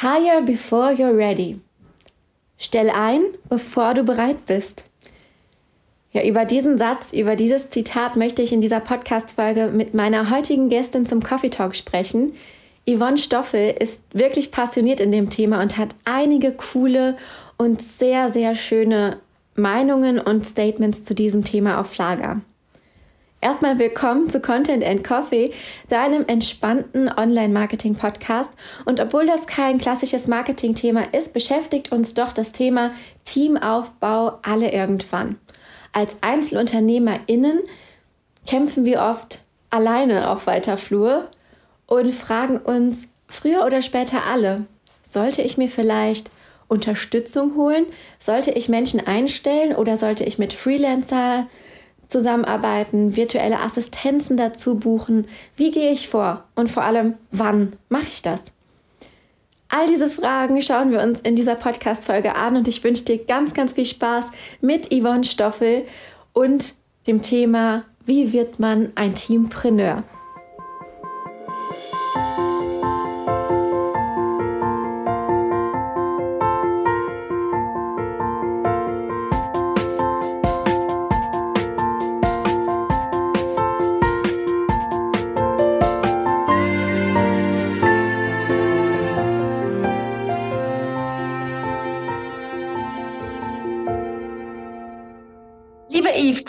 Hire before you're ready. Stell ein, bevor du bereit bist. Ja, über diesen Satz, über dieses Zitat möchte ich in dieser Podcast-Folge mit meiner heutigen Gästin zum Coffee Talk sprechen. Yvonne Stoffel ist wirklich passioniert in dem Thema und hat einige coole und sehr, sehr schöne Meinungen und Statements zu diesem Thema auf Lager. Erstmal willkommen zu Content and Coffee, deinem entspannten Online-Marketing-Podcast. Und obwohl das kein klassisches Marketing-Thema ist, beschäftigt uns doch das Thema Teamaufbau alle irgendwann. Als EinzelunternehmerInnen kämpfen wir oft alleine auf weiter Flur und fragen uns früher oder später alle, sollte ich mir vielleicht Unterstützung holen? Sollte ich Menschen einstellen oder sollte ich mit Freelancer zusammenarbeiten, virtuelle Assistenzen dazu buchen? Wie gehe ich vor? Und vor allem, wann mache ich das? All diese Fragen schauen wir uns in dieser Podcast-Folge an und ich wünsche dir ganz, ganz viel Spaß mit Yvonne Stoffel und dem Thema, wie wird man ein Teampreneur?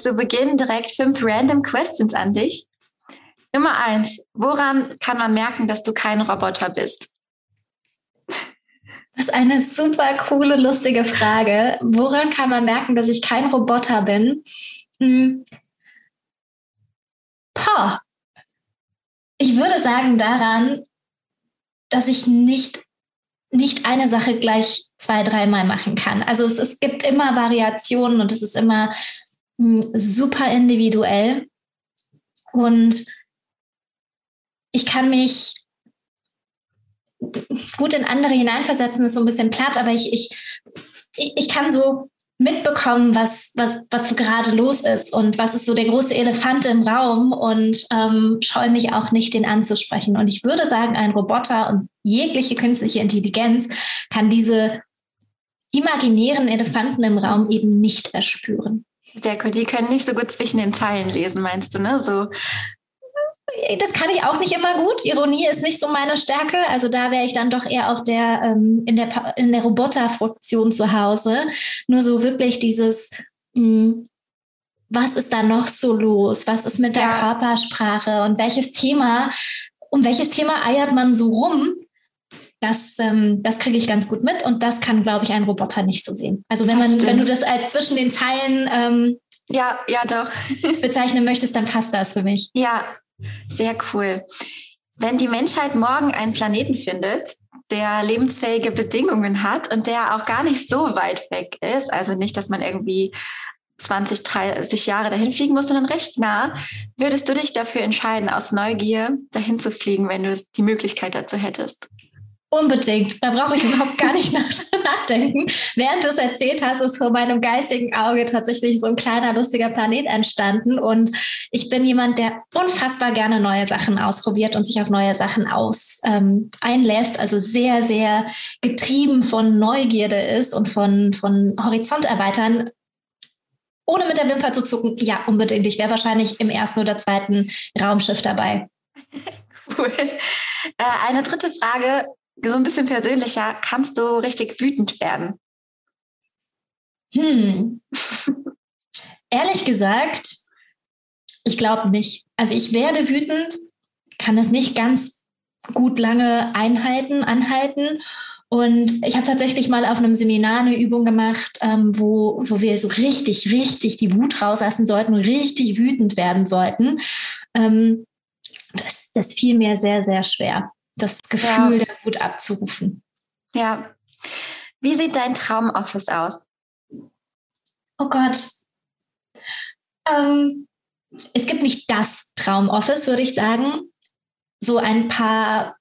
Zu Beginn direkt fünf random Questions an dich. Nummer eins, woran kann man merken, dass du kein Roboter bist? Das ist eine super coole, lustige Frage. Woran kann man merken, dass ich kein Roboter bin? Hm. Poh. Ich würde sagen daran, dass ich nicht, nicht eine Sache gleich zwei, dreimal machen kann. Also es, es gibt immer Variationen und es ist immer super individuell und ich kann mich gut in andere hineinversetzen, ist so ein bisschen platt, aber ich, ich, ich kann so mitbekommen, was, was, was so gerade los ist und was ist so der große Elefant im Raum und ähm, scheue mich auch nicht, den anzusprechen. Und ich würde sagen, ein Roboter und jegliche künstliche Intelligenz kann diese imaginären Elefanten im Raum eben nicht erspüren. Sehr cool. Die können nicht so gut zwischen den Zeilen lesen, meinst du, ne? So. Das kann ich auch nicht immer gut. Ironie ist nicht so meine Stärke. Also da wäre ich dann doch eher auf der, ähm, in der, in der Roboterfraktion zu Hause. Nur so wirklich dieses, mh, hm, was ist da noch so los? Was ist mit der ja. Körpersprache? Und welches Thema, um welches Thema eiert man so rum? Das, ähm, das kriege ich ganz gut mit und das kann, glaube ich, ein Roboter nicht so sehen. Also wenn man, wenn du das als zwischen den Zeilen ähm, ja, ja, doch. bezeichnen möchtest, dann passt das für mich. Ja, sehr cool. Wenn die Menschheit morgen einen Planeten findet, der lebensfähige Bedingungen hat und der auch gar nicht so weit weg ist, also nicht, dass man irgendwie 20, 30 Jahre dahin fliegen muss, sondern recht nah, würdest du dich dafür entscheiden, aus Neugier dahin zu fliegen, wenn du die Möglichkeit dazu hättest? Unbedingt. Da brauche ich überhaupt gar nicht nachdenken. Während du es erzählt hast, ist vor meinem geistigen Auge tatsächlich so ein kleiner, lustiger Planet entstanden. Und ich bin jemand, der unfassbar gerne neue Sachen ausprobiert und sich auf neue Sachen aus, ähm, einlässt. Also sehr, sehr getrieben von Neugierde ist und von, von Horizont erweitern. Ohne mit der Wimper zu zucken, ja, unbedingt. Ich wäre wahrscheinlich im ersten oder zweiten Raumschiff dabei. Cool. Äh, eine dritte Frage so ein bisschen persönlicher, kannst du richtig wütend werden? Hm. Ehrlich gesagt, ich glaube nicht. Also ich werde wütend, kann es nicht ganz gut lange einhalten, anhalten. Und ich habe tatsächlich mal auf einem Seminar eine Übung gemacht, ähm, wo, wo wir so richtig, richtig die Wut rauslassen sollten und richtig wütend werden sollten. Ähm, das, das fiel mir sehr, sehr schwer das Gefühl ja. der Wut abzurufen. Ja. Wie sieht dein Traumoffice aus? Oh Gott. Ähm, es gibt nicht das Traumoffice, würde ich sagen. So ein paar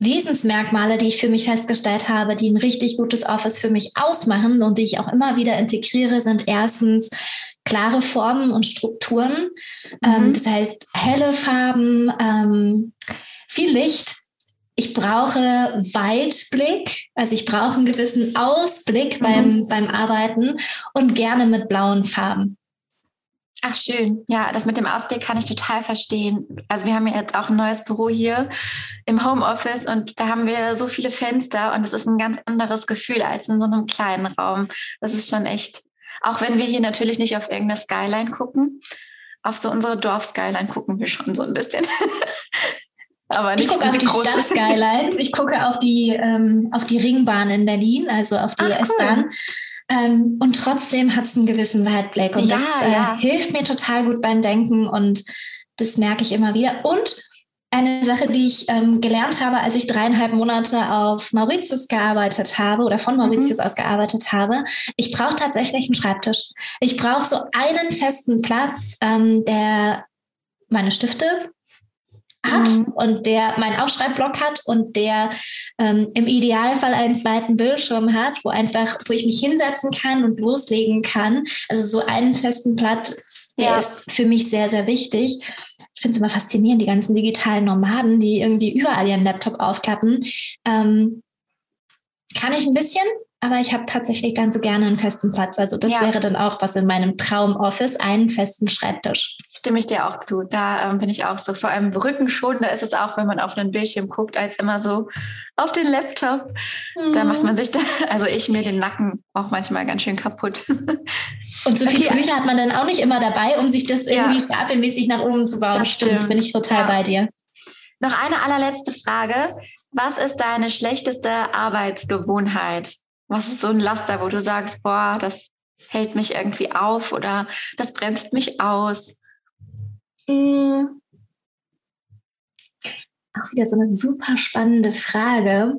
Wesensmerkmale, die ich für mich festgestellt habe, die ein richtig gutes Office für mich ausmachen und die ich auch immer wieder integriere, sind erstens klare Formen und Strukturen. Ähm, mhm. Ähm, das heißt, helle Farben, ähm, viel Licht, ich brauche Weitblick, also ich brauche einen gewissen Ausblick mhm. beim, beim Arbeiten und gerne mit blauen Farben. Ach schön. Ja, das mit dem Ausblick kann ich total verstehen. Also wir haben ja jetzt auch ein neues Büro hier im Homeoffice und da haben wir so viele Fenster und es ist ein ganz anderes Gefühl als in so einem kleinen Raum. Das ist schon echt, auch wenn wir hier natürlich nicht auf irgendeine Skyline gucken, auf so unsere Dorf-Skyline gucken wir schon so ein bisschen. Aber nicht ich gucke auf die Stadt-Skyline, ich gucke auf die, ähm, auf die Ringbahn in Berlin, also auf die S-Bahn. Cool. Ähm, und trotzdem hat es einen gewissen Weitblick. Und ja, das äh, ja. hilft mir total gut beim Denken und das merke ich immer wieder. Und eine Sache, die ich ähm, gelernt habe, als ich dreieinhalb Monate auf Mauritius gearbeitet habe oder von Mauritius mhm. aus gearbeitet habe, ich brauche tatsächlich einen Schreibtisch. Ich brauche so einen festen Platz, ähm, der meine Stifte hat mhm. und der meinen Aufschreibblock hat und der ähm, im Idealfall einen zweiten Bildschirm hat, wo einfach, wo ich mich hinsetzen kann und loslegen kann. Also so einen festen Platz, der ja. ist für mich sehr, sehr wichtig. Ich finde es immer faszinierend, die ganzen digitalen Nomaden, die irgendwie überall ihren Laptop aufklappen. Ähm, kann ich ein bisschen, aber ich habe tatsächlich ganz so gerne einen festen Platz. Also das ja. wäre dann auch was in meinem Traumoffice, einen festen Schreibtisch. Stimme ich dir auch zu. Da ähm, bin ich auch so. Vor allem rückenschonender ist es auch, wenn man auf einen Bildschirm guckt, als immer so auf den Laptop. Mhm. Da macht man sich, da, also ich mir den Nacken auch manchmal ganz schön kaputt. Und so viele okay. Bücher hat man dann auch nicht immer dabei, um sich das irgendwie ja. stapelmäßig nach oben zu bauen. Das stimmt, bin ich total ja. bei dir. Noch eine allerletzte Frage. Was ist deine schlechteste Arbeitsgewohnheit? Was ist so ein Laster, wo du sagst, boah, das hält mich irgendwie auf oder das bremst mich aus? Hm. Auch wieder so eine super spannende Frage.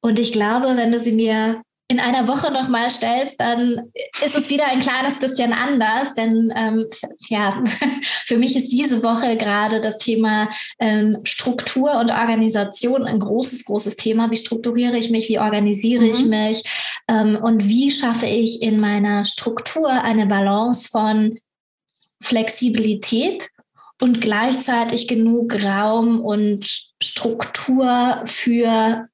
Und ich glaube, wenn du sie mir in einer Woche nochmal stellst, dann ist es wieder ein kleines bisschen anders. Denn ähm, ja, für mich ist diese Woche gerade das Thema ähm, Struktur und Organisation ein großes, großes Thema. Wie strukturiere ich mich? Wie organisiere mhm. ich mich? Ähm, und wie schaffe ich in meiner Struktur eine Balance von Flexibilität und gleichzeitig genug Raum und Struktur für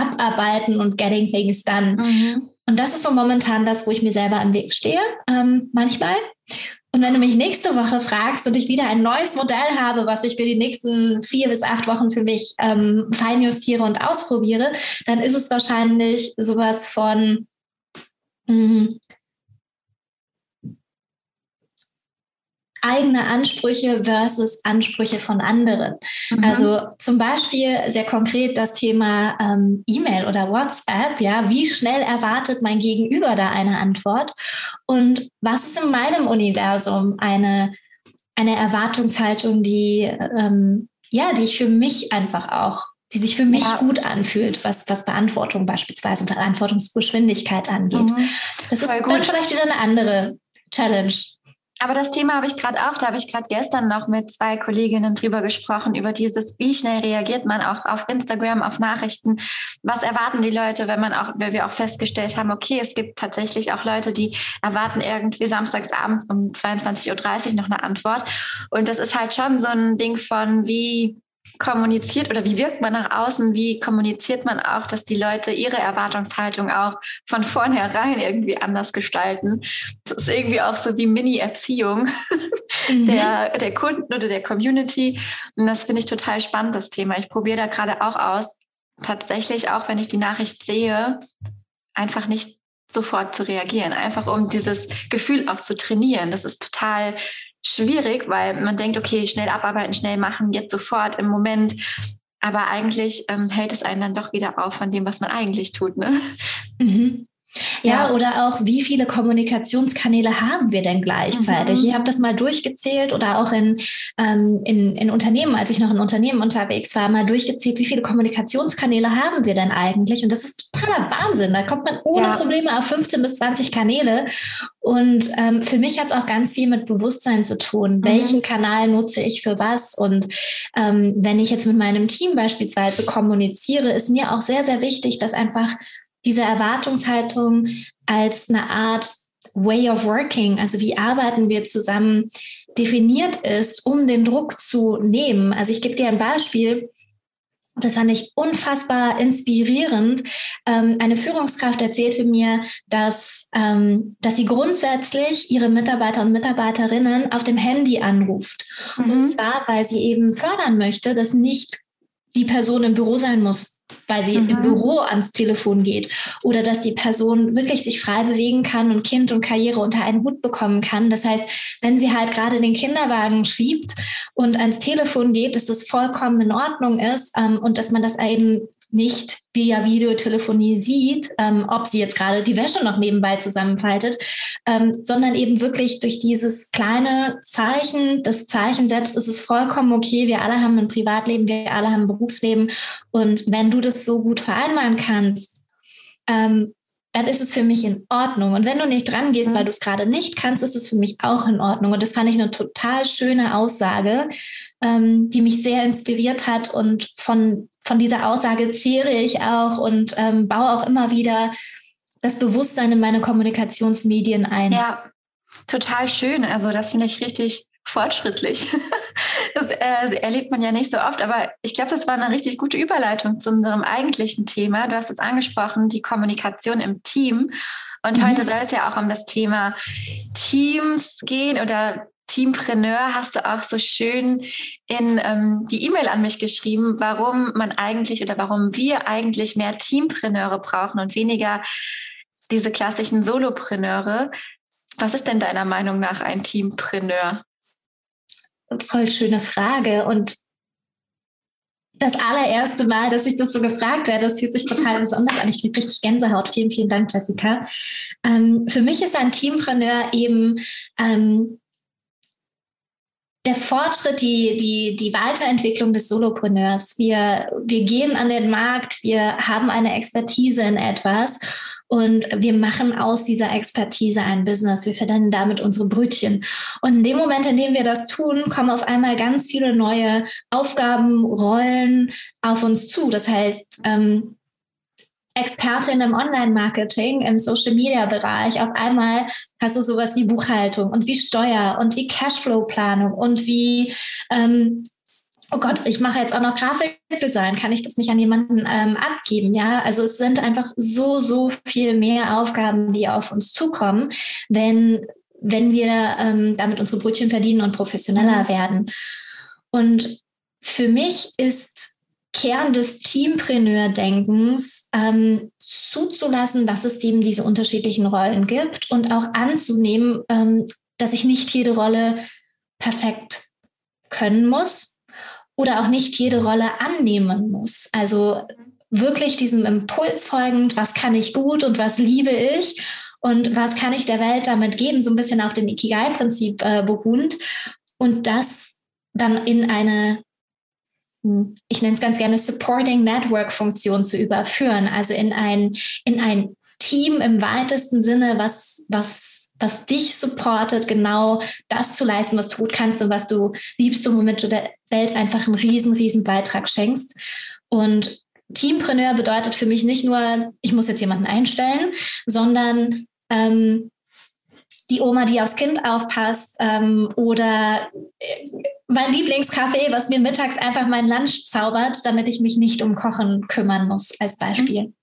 abarbeiten und getting things done. Mhm. Und das ist so momentan das, wo ich mir selber im Weg stehe, ähm, manchmal. Und wenn du mich nächste Woche fragst und ich wieder ein neues Modell habe, was ich für die nächsten vier bis acht Wochen für mich ähm, feinjustiere und ausprobiere, dann ist es wahrscheinlich sowas von, mh, eigene Ansprüche versus Ansprüche von anderen. Mhm. Also zum Beispiel sehr konkret das Thema ähm, E-Mail oder WhatsApp. Ja, wie schnell erwartet mein Gegenüber da eine Antwort? Und was ist in meinem Universum eine, eine Erwartungshaltung, die, ähm, ja, die ich für mich einfach auch die sich für mich ja. gut anfühlt, was, was Beantwortung beispielsweise und Beantwortungsgeschwindigkeit angeht. Mhm. Das ist dann vielleicht wieder eine andere Challenge. Aber das Thema habe ich gerade auch, da habe ich gerade gestern noch mit zwei Kolleginnen drüber gesprochen, über dieses, wie schnell reagiert man auch auf Instagram, auf Nachrichten, was erwarten die Leute, wenn man auch, weil wir auch festgestellt haben, okay, es gibt tatsächlich auch Leute, die erwarten irgendwie samstags abends um 22.30 Uhr noch eine Antwort. Und das ist halt schon so ein Ding von, wie kommuniziert oder wie wirkt man nach außen, wie kommuniziert man auch, dass die Leute ihre Erwartungshaltung auch von vornherein irgendwie anders gestalten. Das ist irgendwie auch so wie Mini-Erziehung mhm. der, der Kunden oder der Community. Und das finde ich total spannend, das Thema. Ich probiere da gerade auch aus, tatsächlich auch, wenn ich die Nachricht sehe, einfach nicht sofort zu reagieren, einfach um dieses Gefühl auch zu trainieren. Das ist total schwierig, weil man denkt, okay, schnell abarbeiten, schnell machen, jetzt sofort im Moment. Aber eigentlich ähm, hält es einen dann doch wieder auf von dem, was man eigentlich tut. Ne? Mhm. Ja, ja, oder auch, wie viele Kommunikationskanäle haben wir denn gleichzeitig? Mhm. Ich habe das mal durchgezählt oder auch in, ähm, in, in Unternehmen, als ich noch in Unternehmen unterwegs war, mal durchgezählt, wie viele Kommunikationskanäle haben wir denn eigentlich? Und das ist totaler Wahnsinn. Da kommt man ohne ja. Probleme auf 15 bis 20 Kanäle. Und ähm, für mich hat es auch ganz viel mit Bewusstsein zu tun. Mhm. Welchen Kanal nutze ich für was? Und ähm, wenn ich jetzt mit meinem Team beispielsweise kommuniziere, ist mir auch sehr, sehr wichtig, dass einfach diese Erwartungshaltung als eine Art Way of Working, also wie arbeiten wir zusammen, definiert ist, um den Druck zu nehmen. Also ich gebe dir ein Beispiel. das fand ich unfassbar inspirierend. Ähm, eine Führungskraft erzählte mir, dass, ähm, dass sie grundsätzlich ihre Mitarbeiter und Mitarbeiterinnen auf dem Handy anruft. Mhm. Und zwar, weil sie eben fördern möchte, dass nicht die Person im Büro sein muss, weil sie mhm. im Büro ans Telefon geht oder dass die Person wirklich sich frei bewegen kann und Kind und Karriere unter einen Hut bekommen kann. Das heißt, wenn sie halt gerade den Kinderwagen schiebt und ans Telefon geht, dass das vollkommen in Ordnung ist ähm, und dass man das eben nicht via Videotelefonie sieht, ähm, ob sie jetzt gerade die Wäsche noch nebenbei zusammenfaltet, ähm, sondern eben wirklich durch dieses kleine Zeichen, das Zeichen setzt, ist es vollkommen okay. Wir alle haben ein Privatleben, wir alle haben ein Berufsleben. Und wenn du das so gut vereinbaren kannst, ähm, dann ist es für mich in Ordnung. Und wenn du nicht dran gehst, weil mhm. du es gerade nicht kannst, ist es für mich auch in Ordnung. Und das fand ich eine total schöne Aussage, ähm, die mich sehr inspiriert hat. Und von, von dieser Aussage zehre ich auch und ähm, baue auch immer wieder das Bewusstsein in meine Kommunikationsmedien ein. Ja, total schön. Also das finde ich richtig fortschrittlich. Das äh, erlebt man ja nicht so oft, aber ich glaube, das war eine richtig gute Überleitung zu unserem eigentlichen Thema. Du hast es angesprochen, die Kommunikation im Team. Und mhm. heute soll es ja auch um das Thema Teams gehen oder Teampreneur hast du auch so schön in ähm, die E-Mail an mich geschrieben, warum man eigentlich oder warum wir eigentlich mehr Teampreneure brauchen und weniger diese klassischen Solopreneure. Was ist denn deiner Meinung nach ein Teampreneur? Voll schöne Frage. Und das allererste Mal, dass ich das so gefragt werde, das fühlt sich total besonders an. Ich kriege richtig Gänsehaut. Vielen, vielen Dank, Jessica. Ähm, für mich ist ein Teampreneur eben ähm, der Fortschritt, die, die, die Weiterentwicklung des Solopreneurs. Wir, wir gehen an den Markt, wir haben eine Expertise in etwas und wir machen aus dieser Expertise ein Business. Wir verdienen damit unsere Brötchen. Und in dem Moment, in dem wir das tun, kommen auf einmal ganz viele neue Aufgaben, Rollen auf uns zu. Das heißt, ähm, Expertin im Online-Marketing, im Social-Media-Bereich. Auf einmal hast du sowas wie Buchhaltung und wie Steuer und wie Cashflow-Planung und wie ähm, oh Gott, ich mache jetzt auch noch Grafikdesign, kann ich das nicht an jemanden ähm, abgeben? Ja, also es sind einfach so, so viel mehr Aufgaben, die auf uns zukommen, wenn, wenn wir ähm, damit unsere Brötchen verdienen und professioneller mhm. werden. Und für mich ist Kern des Teampreneur-Denkens ähm, zuzulassen, dass es eben diese unterschiedlichen Rollen gibt und auch anzunehmen, ähm, dass ich nicht jede Rolle perfekt können muss, oder auch nicht jede Rolle annehmen muss. Also wirklich diesem Impuls folgend, was kann ich gut und was liebe ich und was kann ich der Welt damit geben, so ein bisschen auf dem Ikigai-Prinzip äh, beruhend und das dann in eine, ich nenne es ganz gerne Supporting Network-Funktion zu überführen, also in ein, in ein Team im weitesten Sinne, was, was was dich supportet, genau das zu leisten, was du gut kannst und was du liebst und womit du der Welt einfach einen riesen, riesen Beitrag schenkst. Und Teampreneur bedeutet für mich nicht nur, ich muss jetzt jemanden einstellen, sondern ähm, die Oma, die aufs Kind aufpasst ähm, oder äh, mein Lieblingskaffee, was mir mittags einfach mein Lunch zaubert, damit ich mich nicht um Kochen kümmern muss, als Beispiel.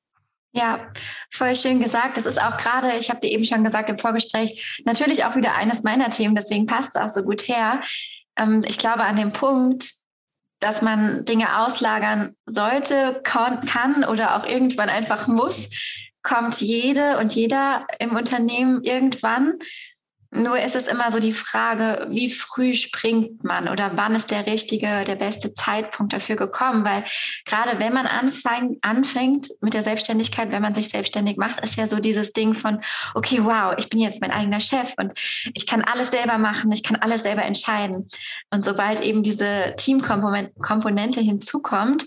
Ja, voll schön gesagt. Das ist auch gerade, ich habe dir eben schon gesagt im Vorgespräch, natürlich auch wieder eines meiner Themen, deswegen passt es auch so gut her. Ähm, ich glaube an dem Punkt, dass man Dinge auslagern sollte, kann oder auch irgendwann einfach muss, kommt jede und jeder im Unternehmen irgendwann. Nur ist es immer so die Frage, wie früh springt man oder wann ist der richtige, der beste Zeitpunkt dafür gekommen? Weil gerade wenn man anfang, anfängt mit der Selbstständigkeit, wenn man sich selbstständig macht, ist ja so dieses Ding von, okay, wow, ich bin jetzt mein eigener Chef und ich kann alles selber machen, ich kann alles selber entscheiden. Und sobald eben diese Teamkomponente hinzukommt,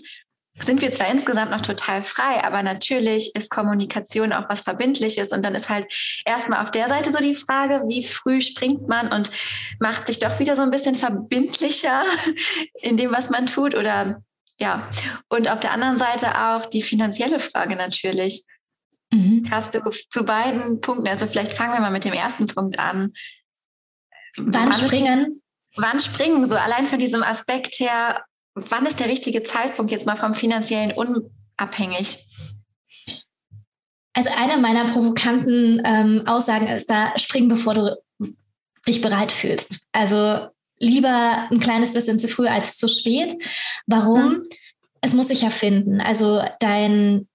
sind wir zwar insgesamt noch total frei, aber natürlich ist Kommunikation auch was Verbindliches. Und dann ist halt erstmal auf der Seite so die Frage, wie früh springt man und macht sich doch wieder so ein bisschen verbindlicher in dem, was man tut oder ja. Und auf der anderen Seite auch die finanzielle Frage natürlich. Mhm. Hast du zu beiden Punkten, also vielleicht fangen wir mal mit dem ersten Punkt an. Wann, wann springen? Wann springen? So allein von diesem Aspekt her, wann ist der richtige Zeitpunkt jetzt mal vom finanziellen unabhängig? Also eine meiner provokanten ähm, Aussagen ist da, spring bevor du dich bereit fühlst. Also lieber ein kleines bisschen zu früh als zu spät. Warum? Mhm. Es muss sich ja finden. Also dein,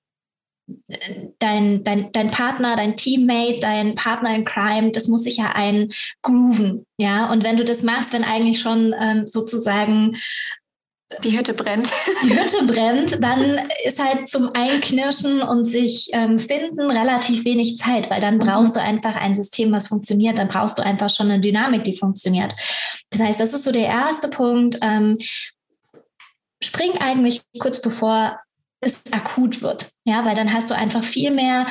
dein, dein, dein Partner, dein Teammate, dein Partner in Crime, das muss sich ja eingrooven. Ja, und wenn du das machst, wenn eigentlich schon ähm, sozusagen die Hütte brennt. Die Hütte brennt, dann ist halt zum Einknirschen und sich ähm, finden relativ wenig Zeit, weil dann mhm. brauchst du einfach ein System, was funktioniert. Dann brauchst du einfach schon eine Dynamik, die funktioniert. Das heißt, das ist so der erste Punkt. Ähm, spring eigentlich kurz bevor es akut wird. Ja, weil dann hast du einfach viel mehr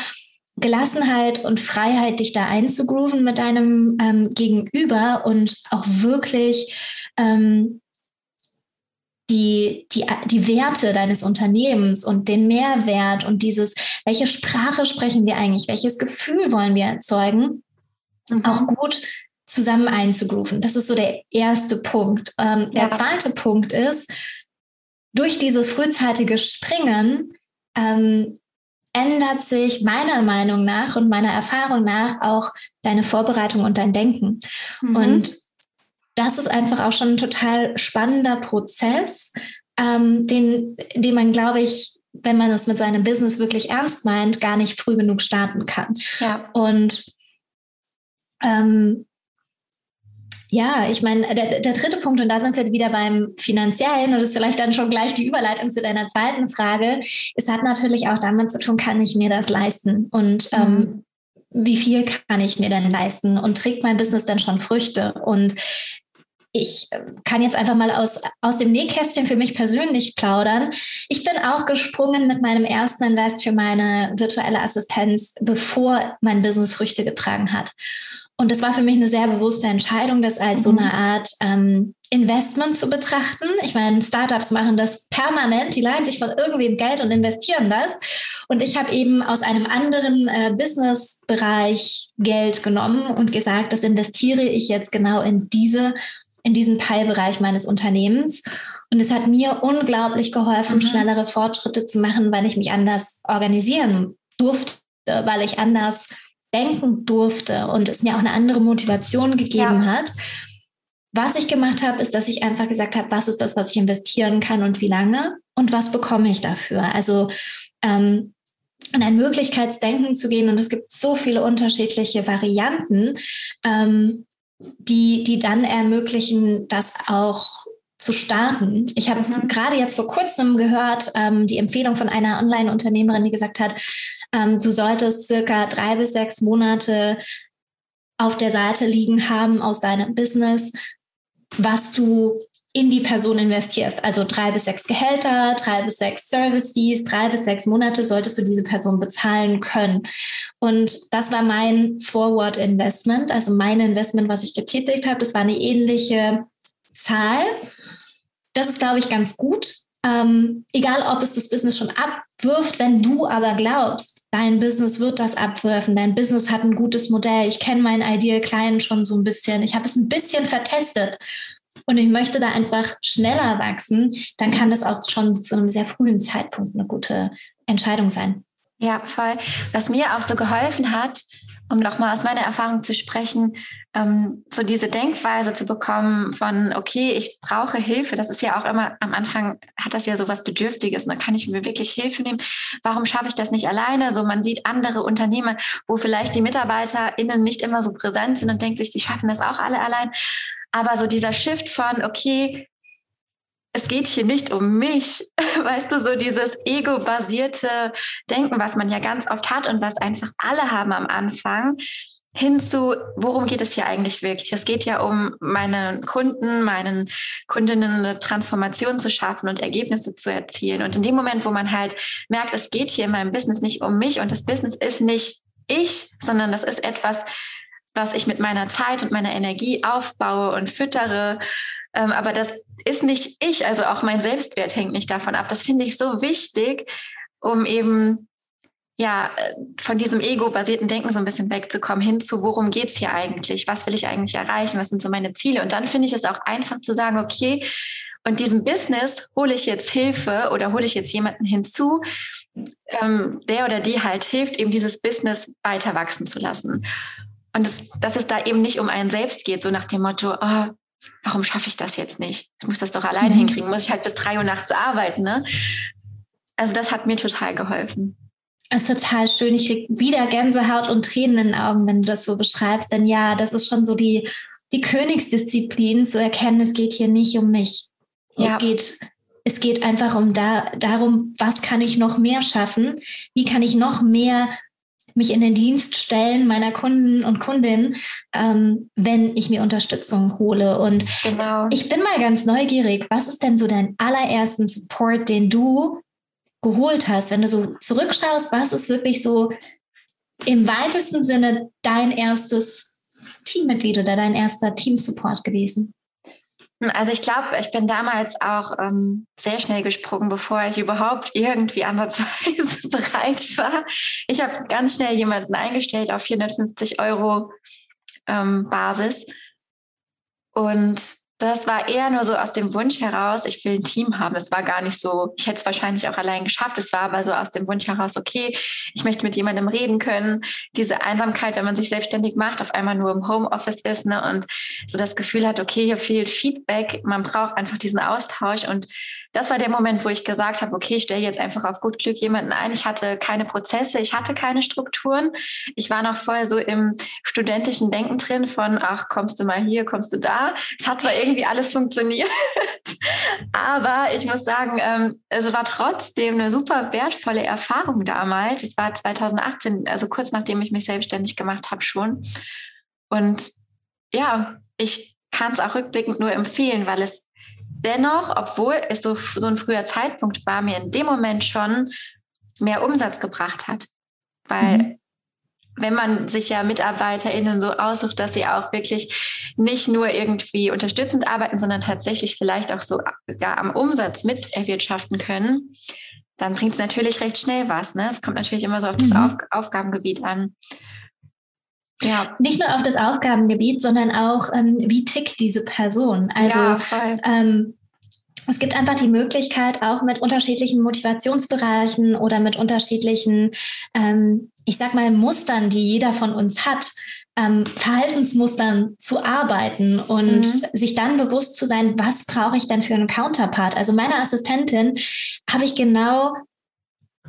Gelassenheit und Freiheit, dich da einzugrooven mit deinem ähm, Gegenüber und auch wirklich ähm, die, die, die Werte deines Unternehmens und den Mehrwert und dieses, welche Sprache sprechen wir eigentlich, welches Gefühl wollen wir erzeugen, mhm. auch gut zusammen einzugrooven. Das ist so der erste Punkt. Ähm, ja. Der zweite Punkt ist, durch dieses frühzeitige Springen ähm, ändert sich meiner Meinung nach und meiner Erfahrung nach auch deine Vorbereitung und dein Denken. Mhm. Und das ist einfach auch schon ein total spannender Prozess, ähm, den, den man, glaube ich, wenn man es mit seinem Business wirklich ernst meint, gar nicht früh genug starten kann. Ja. Und ähm, ja, ich meine, der, der, dritte Punkt, und da sind wir wieder beim Finanziellen, und das ist vielleicht dann schon gleich die Überleitung zu deiner zweiten Frage. Es hat natürlich auch damit zu tun, kann ich mir das leisten? Und ähm, mhm. ähm, wie viel kann ich mir denn leisten? Und trägt mein Business dann schon Früchte? Und ich äh, kann jetzt einfach mal aus, aus dem Nähkästchen für mich persönlich plaudern. Ich bin auch gesprungen mit meinem ersten Invest für meine virtuelle Assistenz, bevor mein Business Früchte getragen hat. Und das war für mich eine sehr bewusste Entscheidung, das als mhm. so eine Art ähm, Investment zu betrachten. Ich meine, Startups machen das permanent, die leihen sich von irgendwem Geld und investieren das. Und ich habe eben aus einem anderen äh, Businessbereich Geld genommen und gesagt, das investiere ich jetzt genau in diese in diesem Teilbereich meines Unternehmens. Und es hat mir unglaublich geholfen, mhm. schnellere Fortschritte zu machen, weil ich mich anders organisieren durfte, weil ich anders denken durfte und es mir auch eine andere Motivation gegeben ja. hat. Was ich gemacht habe, ist, dass ich einfach gesagt habe, was ist das, was ich investieren kann und wie lange und was bekomme ich dafür. Also ähm, in ein Möglichkeitsdenken zu gehen und es gibt so viele unterschiedliche Varianten. Ähm, die, die dann ermöglichen, das auch zu starten. Ich habe mhm. gerade jetzt vor kurzem gehört, ähm, die Empfehlung von einer Online-Unternehmerin, die gesagt hat, ähm, du solltest circa drei bis sechs Monate auf der Seite liegen haben aus deinem Business, was du in die Person investierst. Also drei bis sechs Gehälter, drei bis sechs Service Fees, drei bis sechs Monate solltest du diese Person bezahlen können. Und das war mein Forward Investment, also mein Investment, was ich getätigt habe. Das war eine ähnliche Zahl. Das ist, glaube ich, ganz gut. Ähm, egal, ob es das Business schon abwirft, wenn du aber glaubst, dein Business wird das abwerfen, dein Business hat ein gutes Modell. Ich kenne meinen Ideal Client schon so ein bisschen. Ich habe es ein bisschen vertestet und ich möchte da einfach schneller wachsen, dann kann das auch schon zu einem sehr frühen Zeitpunkt eine gute Entscheidung sein. Ja, voll. Was mir auch so geholfen hat, um nochmal aus meiner Erfahrung zu sprechen, ähm, so diese Denkweise zu bekommen von, okay, ich brauche Hilfe. Das ist ja auch immer am Anfang, hat das ja so was Bedürftiges. Ne? kann ich mir wirklich Hilfe nehmen. Warum schaffe ich das nicht alleine? So, man sieht andere Unternehmen, wo vielleicht die MitarbeiterInnen nicht immer so präsent sind und denkt sich, die schaffen das auch alle allein. Aber so dieser Shift von, okay, es geht hier nicht um mich, weißt du, so dieses ego-basierte Denken, was man ja ganz oft hat und was einfach alle haben am Anfang, hin zu, worum geht es hier eigentlich wirklich? Es geht ja um meinen Kunden, meinen Kundinnen eine Transformation zu schaffen und Ergebnisse zu erzielen. Und in dem Moment, wo man halt merkt, es geht hier in meinem Business nicht um mich und das Business ist nicht ich, sondern das ist etwas, was ich mit meiner Zeit und meiner Energie aufbaue und füttere. Ähm, aber das ist nicht ich, also auch mein Selbstwert hängt nicht davon ab. Das finde ich so wichtig, um eben ja, äh, von diesem ego-basierten Denken so ein bisschen wegzukommen, hin zu, worum geht es hier eigentlich? Was will ich eigentlich erreichen? Was sind so meine Ziele? Und dann finde ich es auch einfach zu sagen, okay, Und diesem Business hole ich jetzt Hilfe oder hole ich jetzt jemanden hinzu, ähm, der oder die halt hilft, eben dieses Business weiter wachsen zu lassen. Und das, dass es da eben nicht um einen selbst geht, so nach dem Motto, oh, warum schaffe ich das jetzt nicht? Ich muss das doch alleine mhm. hinkriegen, muss ich halt bis drei Uhr nachts arbeiten. Ne? Also das hat mir total geholfen. Das ist total schön. Ich kriege wieder Gänsehaut und Tränen in den Augen, wenn du das so beschreibst. Denn ja, das ist schon so die, die Königsdisziplin, zu erkennen, es geht hier nicht um mich. Ja. Es geht es geht einfach um da, darum, was kann ich noch mehr schaffen? Wie kann ich noch mehr mich in den Dienst stellen meiner Kunden und Kundinnen, ähm, wenn ich mir Unterstützung hole. Und genau. ich bin mal ganz neugierig, was ist denn so dein allerersten Support, den du geholt hast, wenn du so zurückschaust, was ist wirklich so im weitesten Sinne dein erstes Teammitglied oder dein erster Teamsupport gewesen? Also ich glaube, ich bin damals auch ähm, sehr schnell gesprungen, bevor ich überhaupt irgendwie ansatzweise bereit war. Ich habe ganz schnell jemanden eingestellt auf 450 Euro ähm, Basis. Und das war eher nur so aus dem Wunsch heraus, ich will ein Team haben. Es war gar nicht so, ich hätte es wahrscheinlich auch allein geschafft. Es war aber so aus dem Wunsch heraus, okay, ich möchte mit jemandem reden können. Diese Einsamkeit, wenn man sich selbstständig macht, auf einmal nur im Homeoffice ist ne, und so das Gefühl hat, okay, hier fehlt Feedback. Man braucht einfach diesen Austausch. Und das war der Moment, wo ich gesagt habe, okay, ich stelle jetzt einfach auf gut Glück jemanden ein. Ich hatte keine Prozesse, ich hatte keine Strukturen. Ich war noch voll so im studentischen Denken drin von, ach, kommst du mal hier, kommst du da. Es hat zwar irgendwie alles funktioniert. Aber ich muss sagen, ähm, es war trotzdem eine super wertvolle Erfahrung damals. Es war 2018, also kurz nachdem ich mich selbstständig gemacht habe schon. Und ja, ich kann es auch rückblickend nur empfehlen, weil es dennoch, obwohl es so, so ein früher Zeitpunkt war, mir in dem Moment schon mehr Umsatz gebracht hat. Weil mhm wenn man sich ja MitarbeiterInnen so aussucht, dass sie auch wirklich nicht nur irgendwie unterstützend arbeiten, sondern tatsächlich vielleicht auch so gar am Umsatz mit erwirtschaften können, dann bringt es natürlich recht schnell was. Ne? Es kommt natürlich immer so auf das mhm. auf Aufgabengebiet an. Ja. Nicht nur auf das Aufgabengebiet, sondern auch, ähm, wie tickt diese Person. Also ja, ähm, es gibt einfach die Möglichkeit, auch mit unterschiedlichen Motivationsbereichen oder mit unterschiedlichen, ähm, ich sag mal, Mustern, die jeder von uns hat, ähm, Verhaltensmustern zu arbeiten und mhm. sich dann bewusst zu sein, was brauche ich denn für einen Counterpart? Also meine Assistentin habe ich genau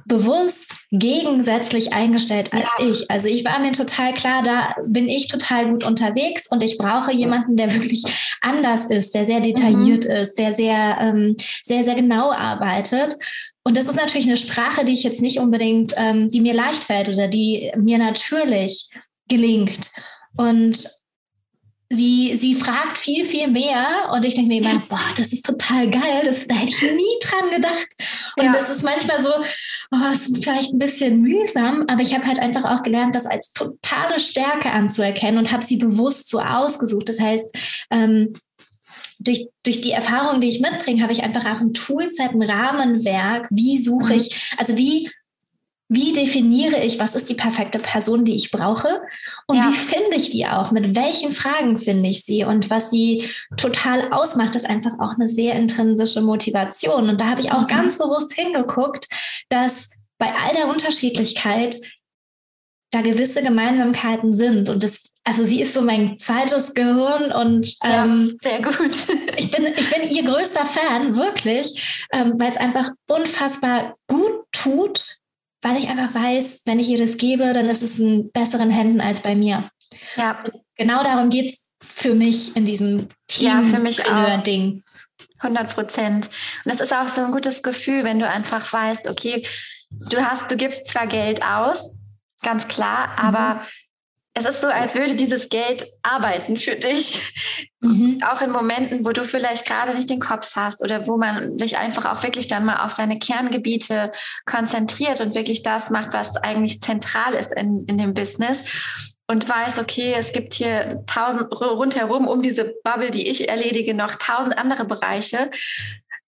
bewusst gegensätzlich eingestellt als ja. ich. Also ich war mir total klar, da bin ich total gut unterwegs und ich brauche jemanden, der wirklich anders ist, der sehr detailliert mhm. ist, der sehr, ähm, sehr, sehr genau arbeitet. Und das ist natürlich eine Sprache, die ich jetzt nicht unbedingt, ähm, die mir leicht fällt oder die mir natürlich gelingt. Und sie, sie fragt viel, viel mehr und ich denke mir immer, boah, das ist total geil, das, da hätte ich nie dran gedacht. Und ja. das ist manchmal so, oh, ist vielleicht ein bisschen mühsam, aber ich habe halt einfach auch gelernt, das als totale Stärke anzuerkennen und habe sie bewusst so ausgesucht. Das heißt, ähm, durch, durch die Erfahrung, die ich mitbringe, habe ich einfach auch ein Toolset, ein Rahmenwerk. Wie suche mhm. ich, also wie wie definiere ich, was ist die perfekte Person, die ich brauche? Und ja. wie finde ich die auch? Mit welchen Fragen finde ich sie? Und was sie total ausmacht, ist einfach auch eine sehr intrinsische Motivation. Und da habe ich auch mhm. ganz bewusst hingeguckt, dass bei all der Unterschiedlichkeit da gewisse Gemeinsamkeiten sind. Und das, also sie ist so mein zweites Gehirn und ähm, ja, sehr gut. ich, bin, ich bin ihr größter Fan, wirklich, ähm, weil es einfach unfassbar gut tut, weil ich einfach weiß, wenn ich ihr das gebe, dann ist es in besseren Händen als bei mir. Ja. Und genau darum geht es für mich in diesem Team ja, für mich Ding. 100 Prozent. Und das ist auch so ein gutes Gefühl, wenn du einfach weißt, okay, du hast, du gibst zwar Geld aus, ganz klar, mhm. Es ist so, als würde dieses Geld arbeiten für dich. Mhm. Auch in Momenten, wo du vielleicht gerade nicht den Kopf hast oder wo man sich einfach auch wirklich dann mal auf seine Kerngebiete konzentriert und wirklich das macht, was eigentlich zentral ist in, in dem Business und weiß, okay, es gibt hier tausend rundherum um diese Bubble, die ich erledige, noch tausend andere Bereiche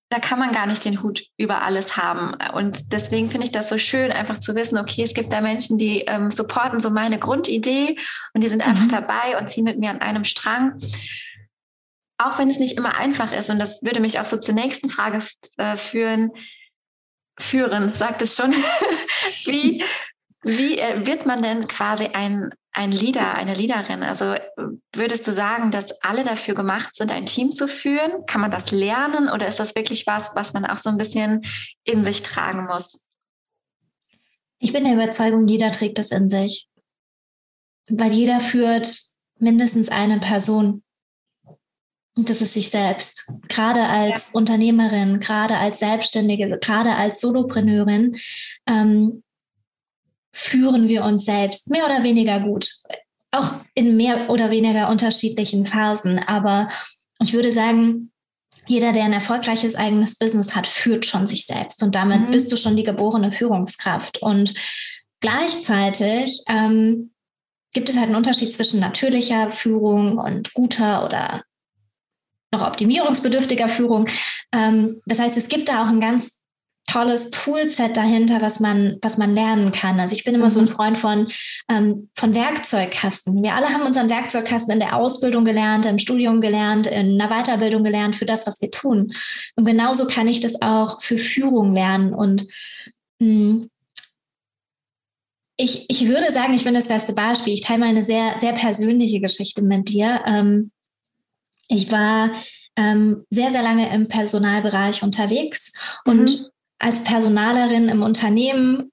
da kann man gar nicht den Hut über alles haben. Und deswegen finde ich das so schön, einfach zu wissen, okay, es gibt da Menschen, die ähm, supporten so meine Grundidee und die sind einfach mhm. dabei und ziehen mit mir an einem Strang. auch wenn es nicht immer einfach ist, und das würde mich auch so zur nächsten Frage äh, führen, führen, sagt es schon, wie, wie äh, wird man denn quasi ein, ein Leader, eine Leaderin? Also würdest du sagen, dass alle dafür gemacht sind, ein Team zu führen? Kann man das lernen oder ist das wirklich was, was man auch so ein bisschen in sich tragen muss? Ich bin der Überzeugung, jeder trägt es in sich. Weil jeder führt mindestens eine Person. Und das ist sich selbst. Gerade als ja. Unternehmerin, gerade als Selbstständige, gerade als Solopreneurin ähm, führen wir uns selbst mehr oder weniger gut. Auch in mehr oder weniger unterschiedlichen Phasen. Aber ich würde sagen, jeder, der ein erfolgreiches eigenes Business hat, führt schon sich selbst. Und damit mhm. bist du schon die geborene Führungskraft. Und gleichzeitig ähm, gibt es halt einen Unterschied zwischen natürlicher Führung und guter oder noch optimierungsbedürftiger Führung. Ähm, das heißt, es gibt da auch ein ganz tolles Toolset dahinter, was man, was man lernen kann. Also ich bin immer mhm. so ein mhm. Freund von, ähm, von Werkzeugkasten. Wir alle haben unseren Werkzeugkasten in der Ausbildung gelernt, im Studium gelernt, in einer Weiterbildung gelernt für das, was wir tun. Und genauso kann ich das auch für Führung lernen. Und mh, hm, ich, ich würde sagen, ich bin das beste Beispiel. Ich teile mal eine sehr, sehr persönliche Geschichte mit dir. Ähm, ich war ähm, sehr, sehr lange im Personalbereich unterwegs und mhm. Als Personalerin im Unternehmen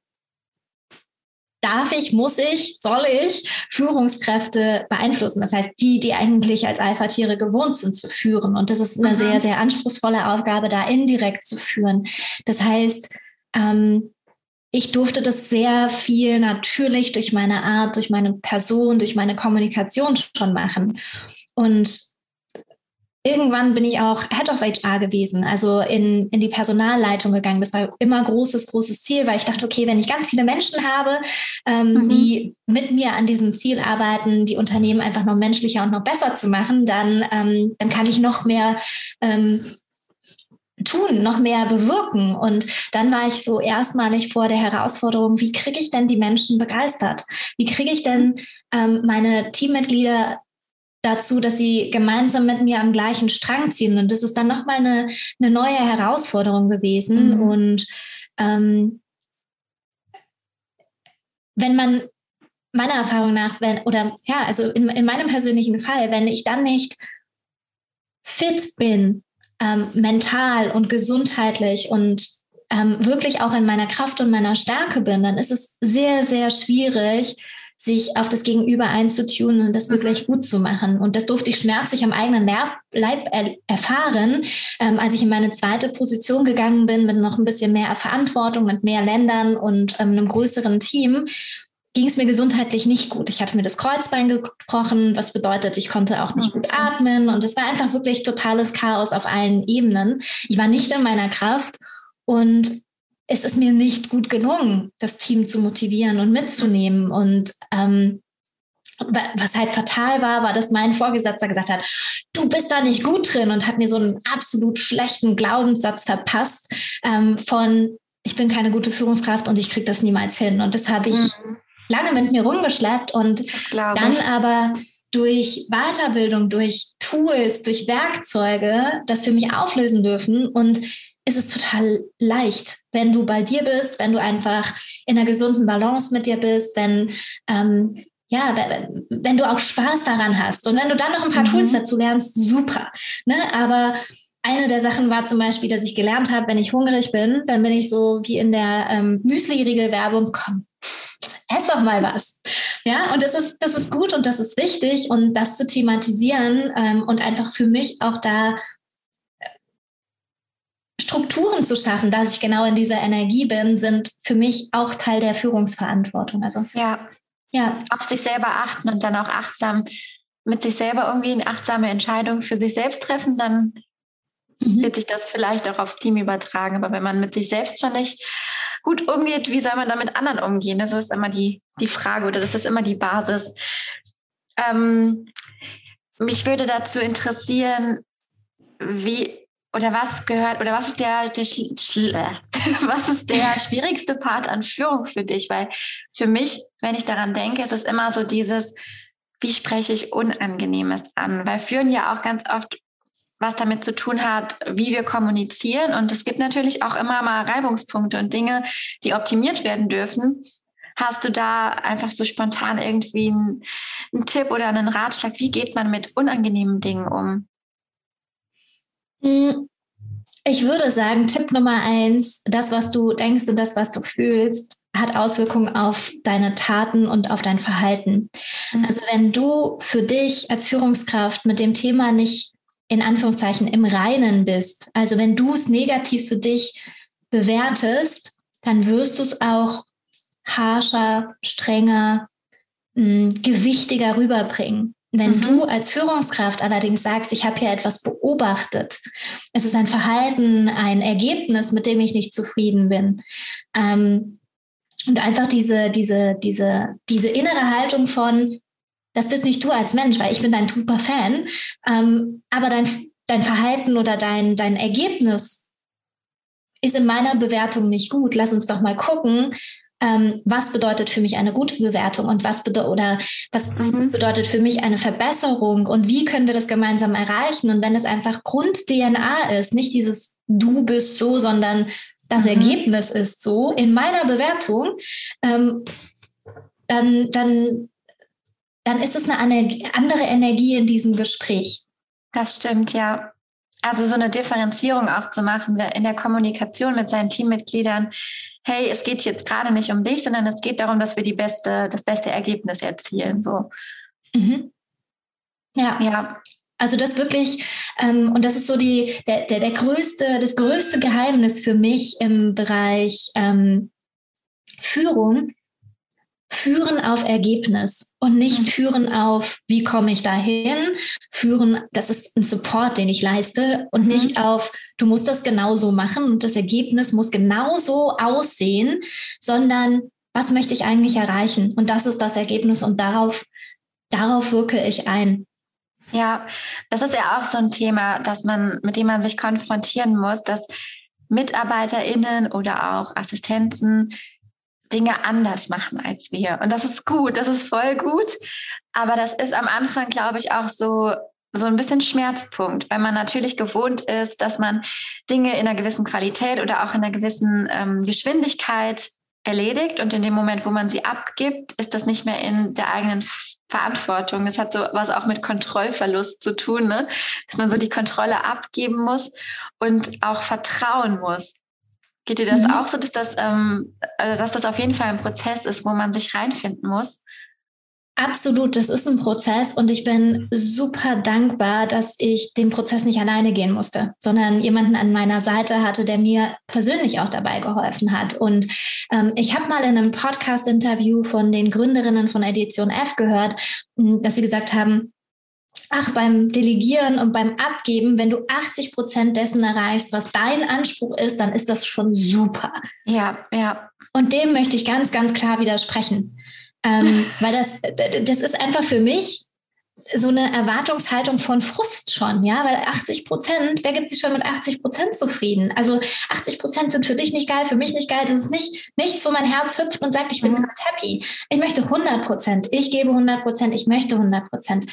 darf ich, muss ich, soll ich Führungskräfte beeinflussen. Das heißt, die, die eigentlich als Alpha-Tiere gewohnt sind zu führen. Und das ist eine mhm. sehr, sehr anspruchsvolle Aufgabe, da indirekt zu führen. Das heißt, ähm, ich durfte das sehr viel natürlich durch meine Art, durch meine Person, durch meine Kommunikation schon machen. Und irgendwann bin ich auch Head of HR gewesen, also in, in die Personalleitung gegangen. Das war immer großes, großes Ziel, weil ich dachte, okay, wenn ich ganz viele Menschen habe, ähm, mhm. die mit mir an diesem Ziel arbeiten, die Unternehmen einfach noch menschlicher und noch besser zu machen, dann, ähm, dann kann ich noch mehr ähm, tun, noch mehr bewirken. Und dann war ich so erstmalig vor der Herausforderung, wie kriege ich denn die Menschen begeistert? Wie kriege ich denn ähm, meine Teammitglieder dazu, dass sie gemeinsam mit mir am gleichen Strang ziehen. Und das ist dann nochmal eine, eine neue Herausforderung gewesen. Mhm. Und ähm, wenn man meiner Erfahrung nach, wenn, oder ja, also in, in meinem persönlichen Fall, wenn ich dann nicht fit bin, ähm, mental und gesundheitlich und ähm, wirklich auch in meiner Kraft und meiner Stärke bin, dann ist es sehr, sehr schwierig, sich auf das Gegenüber einzutun und das wirklich mhm. gut zu machen. Und das durfte ich schmerzlich am eigenen Leib er erfahren, ähm, als ich in meine zweite Position gegangen bin mit noch ein bisschen mehr Verantwortung, mit mehr Ländern und ähm, einem größeren Team ging es mir gesundheitlich nicht gut. Ich hatte mir das Kreuzbein gebrochen, was bedeutet, ich konnte auch nicht gut atmen und es war einfach wirklich totales Chaos auf allen Ebenen. Ich war nicht in meiner Kraft und es ist mir nicht gut gelungen, das Team zu motivieren und mitzunehmen. Und ähm, was halt fatal war, war, dass mein Vorgesetzter gesagt hat, du bist da nicht gut drin und hat mir so einen absolut schlechten Glaubenssatz verpasst ähm, von, ich bin keine gute Führungskraft und ich kriege das niemals hin. Und das habe ich mhm. lange mit mir rumgeschleppt und dann aber durch Weiterbildung, durch Tools, durch Werkzeuge das für mich auflösen dürfen und ist es total leicht, wenn du bei dir bist, wenn du einfach in einer gesunden Balance mit dir bist, wenn ähm, ja, wenn du auch Spaß daran hast und wenn du dann noch ein paar mhm. Tools dazu lernst, super. Ne? Aber eine der Sachen war zum Beispiel, dass ich gelernt habe, wenn ich hungrig bin, dann bin ich so wie in der ähm, Müsli-Riegel-Werbung, komm, ess doch mal was. Ja, und das ist, das ist gut und das ist wichtig und das zu thematisieren ähm, und einfach für mich auch da Strukturen zu schaffen, dass ich genau in dieser Energie bin, sind für mich auch Teil der Führungsverantwortung. Also ja, ja. Auf sich selber achten und dann auch achtsam mit sich selber irgendwie eine achtsame Entscheidung für sich selbst treffen, dann mhm. wird sich das vielleicht auch aufs Team übertragen. Aber wenn man mit sich selbst schon nicht gut umgeht, wie soll man da mit anderen umgehen? Das ist immer die, die Frage oder das ist immer die Basis. Ähm, mich würde dazu interessieren, wie oder was gehört oder was ist der, der was ist der schwierigste Part an Führung für dich? Weil für mich, wenn ich daran denke, ist es immer so dieses, wie spreche ich Unangenehmes an? Weil Führen ja auch ganz oft was damit zu tun hat, wie wir kommunizieren. Und es gibt natürlich auch immer mal Reibungspunkte und Dinge, die optimiert werden dürfen. Hast du da einfach so spontan irgendwie einen, einen Tipp oder einen Ratschlag? Wie geht man mit unangenehmen Dingen um? Hm, ich würde sagen, Tipp Nummer eins, das, was du denkst und das, was du fühlst, hat Auswirkungen auf deine Taten und auf dein Verhalten. Mhm. Also wenn du für dich als Führungskraft mit dem Thema nicht in Anführungszeichen im Reinen bist, also wenn du es negativ für dich bewertest, dann wirst du es auch harscher, strenger, mh, hm, gewichtiger rüberbringen. Wenn mhm. du als Führungskraft allerdings sagst, ich habe hier etwas beobachtet, es ist ein Verhalten, ein Ergebnis, mit dem ich nicht zufrieden bin, ähm, und einfach diese, diese, diese, diese innere Haltung von, das bist nicht du als Mensch, weil ich bin dein super Fan, ähm, aber dein, dein Verhalten oder dein, dein Ergebnis ist in meiner Bewertung nicht gut. Lass uns doch mal gucken, ähm, was bedeutet für mich eine gute Bewertung und was, bedeutet oder was mhm. bedeutet für mich eine Verbesserung und wie können wir das gemeinsam erreichen? Und wenn es einfach Grund-DNA ist, nicht dieses Du bist so, sondern das mhm. Ergebnis ist so in meiner Bewertung, ähm, dann, dann, dann ist es eine andere Energie in diesem Gespräch. Das stimmt, ja. Also so eine Differenzierung auch zu machen in der Kommunikation mit seinen Teammitgliedern. Hey, es geht jetzt gerade nicht um dich, sondern es geht darum, dass wir die beste, das beste Ergebnis erzielen. So. Mhm. Ja. Ja. Also das wirklich, ähm, und das ist so die, der, der, der größte, das größte Geheimnis für mich im Bereich ähm, Führung, führen auf Ergebnis und nicht mhm. führen auf, wie komme ich dahin, führen, das ist ein Support, den ich leiste und mhm. nicht auf, du musst das genauso machen und das Ergebnis muss genauso aussehen, sondern was möchte ich eigentlich erreichen? Und das ist das Ergebnis und darauf, darauf wirke ich ein. Ja, das ist ja auch so ein Thema, dass man, mit dem man sich konfrontieren muss, dass MitarbeiterInnen oder auch Assistenzen Dinge anders machen als wir. Und das ist gut, das ist voll gut. Aber das ist am Anfang, glaube ich, auch so, so ein bisschen Schmerzpunkt, weil man natürlich gewohnt ist, dass man Dinge in einer gewissen Qualität oder auch in einer gewissen ähm, Geschwindigkeit erledigt. Und in dem Moment, wo man sie abgibt, ist das nicht mehr in der eigenen Verantwortung. Das hat so was auch mit Kontrollverlust zu tun, ne? dass man so die Kontrolle abgeben muss und auch vertrauen muss. Geht dir das mhm. auch so, dass das, ähm, also dass das auf jeden Fall ein Prozess ist, wo man sich reinfinden muss? Absolut, das ist ein Prozess und ich bin super dankbar, dass ich den Prozess nicht alleine gehen musste, sondern jemanden an meiner Seite hatte, der mir persönlich auch dabei geholfen hat. Und ähm, ich habe mal in einem Podcast-Interview von den Gründerinnen von Edition F gehört, dass sie gesagt haben, ach, beim Delegieren und beim Abgeben, wenn du 80 Prozent dessen erreichst, was dein Anspruch ist, dann ist das schon super. Ja, ja. Und dem möchte ich ganz, ganz klar widersprechen. Ähm, weil das, das ist einfach für mich so eine Erwartungshaltung von Frust schon, ja, weil 80 Prozent, wer gibt sich schon mit 80 Prozent zufrieden? Also 80 Prozent sind für dich nicht geil, für mich nicht geil. Das ist nicht nichts, wo mein Herz hüpft und sagt, ich bin mhm. happy. Ich möchte 100 Prozent. Ich gebe 100 Prozent. Ich möchte 100 Prozent.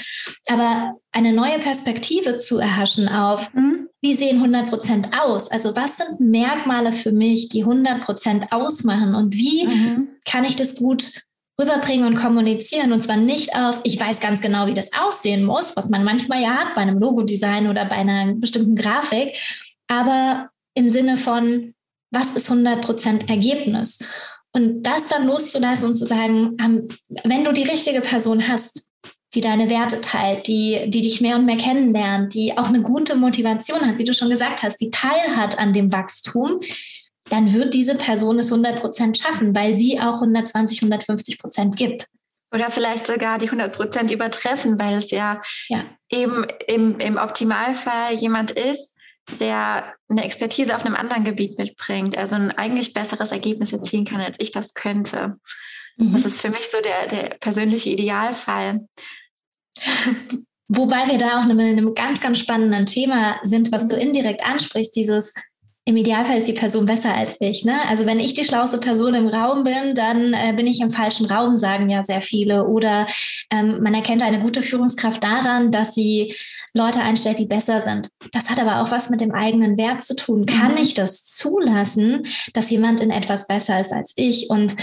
Aber eine neue Perspektive zu erhaschen auf, mhm. wie sehen 100 Prozent aus? Also was sind Merkmale für mich, die 100 Prozent ausmachen und wie mhm. kann ich das gut rüberbringen und kommunizieren. Und zwar nicht auf, ich weiß ganz genau, wie das aussehen muss, was man manchmal ja hat bei einem Logodesign oder bei einer bestimmten Grafik, aber im Sinne von, was ist 100% Ergebnis? Und das dann loszulassen und zu sagen, ähm, wenn du die richtige Person hast, die deine Werte teilt, die, die dich mehr und mehr kennenlernt, die auch eine gute Motivation hat, wie du schon gesagt hast, die teilhat an dem Wachstum, dann wird diese Person es 100 Prozent schaffen, weil sie auch 120, 150 Prozent gibt. Oder vielleicht sogar die 100 Prozent übertreffen, weil es ja, ja. eben im, im Optimalfall jemand ist, der eine Expertise auf einem anderen Gebiet mitbringt, also ein eigentlich besseres Ergebnis erzielen kann, als ich das könnte. Mhm. Das ist für mich so der, der persönliche Idealfall. Wobei wir da auch in einem ganz, ganz spannenden Thema sind, was du indirekt ansprichst, dieses im Idealfall ist die Person besser als ich. Ne? Also wenn ich die schlauste Person im Raum bin, dann äh, bin ich im falschen Raum, sagen ja sehr viele. Oder ähm, man erkennt eine gute Führungskraft daran, dass sie Leute einstellt, die besser sind. Das hat aber auch was mit dem eigenen Wert zu tun. Kann mhm. ich das zulassen, dass jemand in etwas besser ist als ich? Und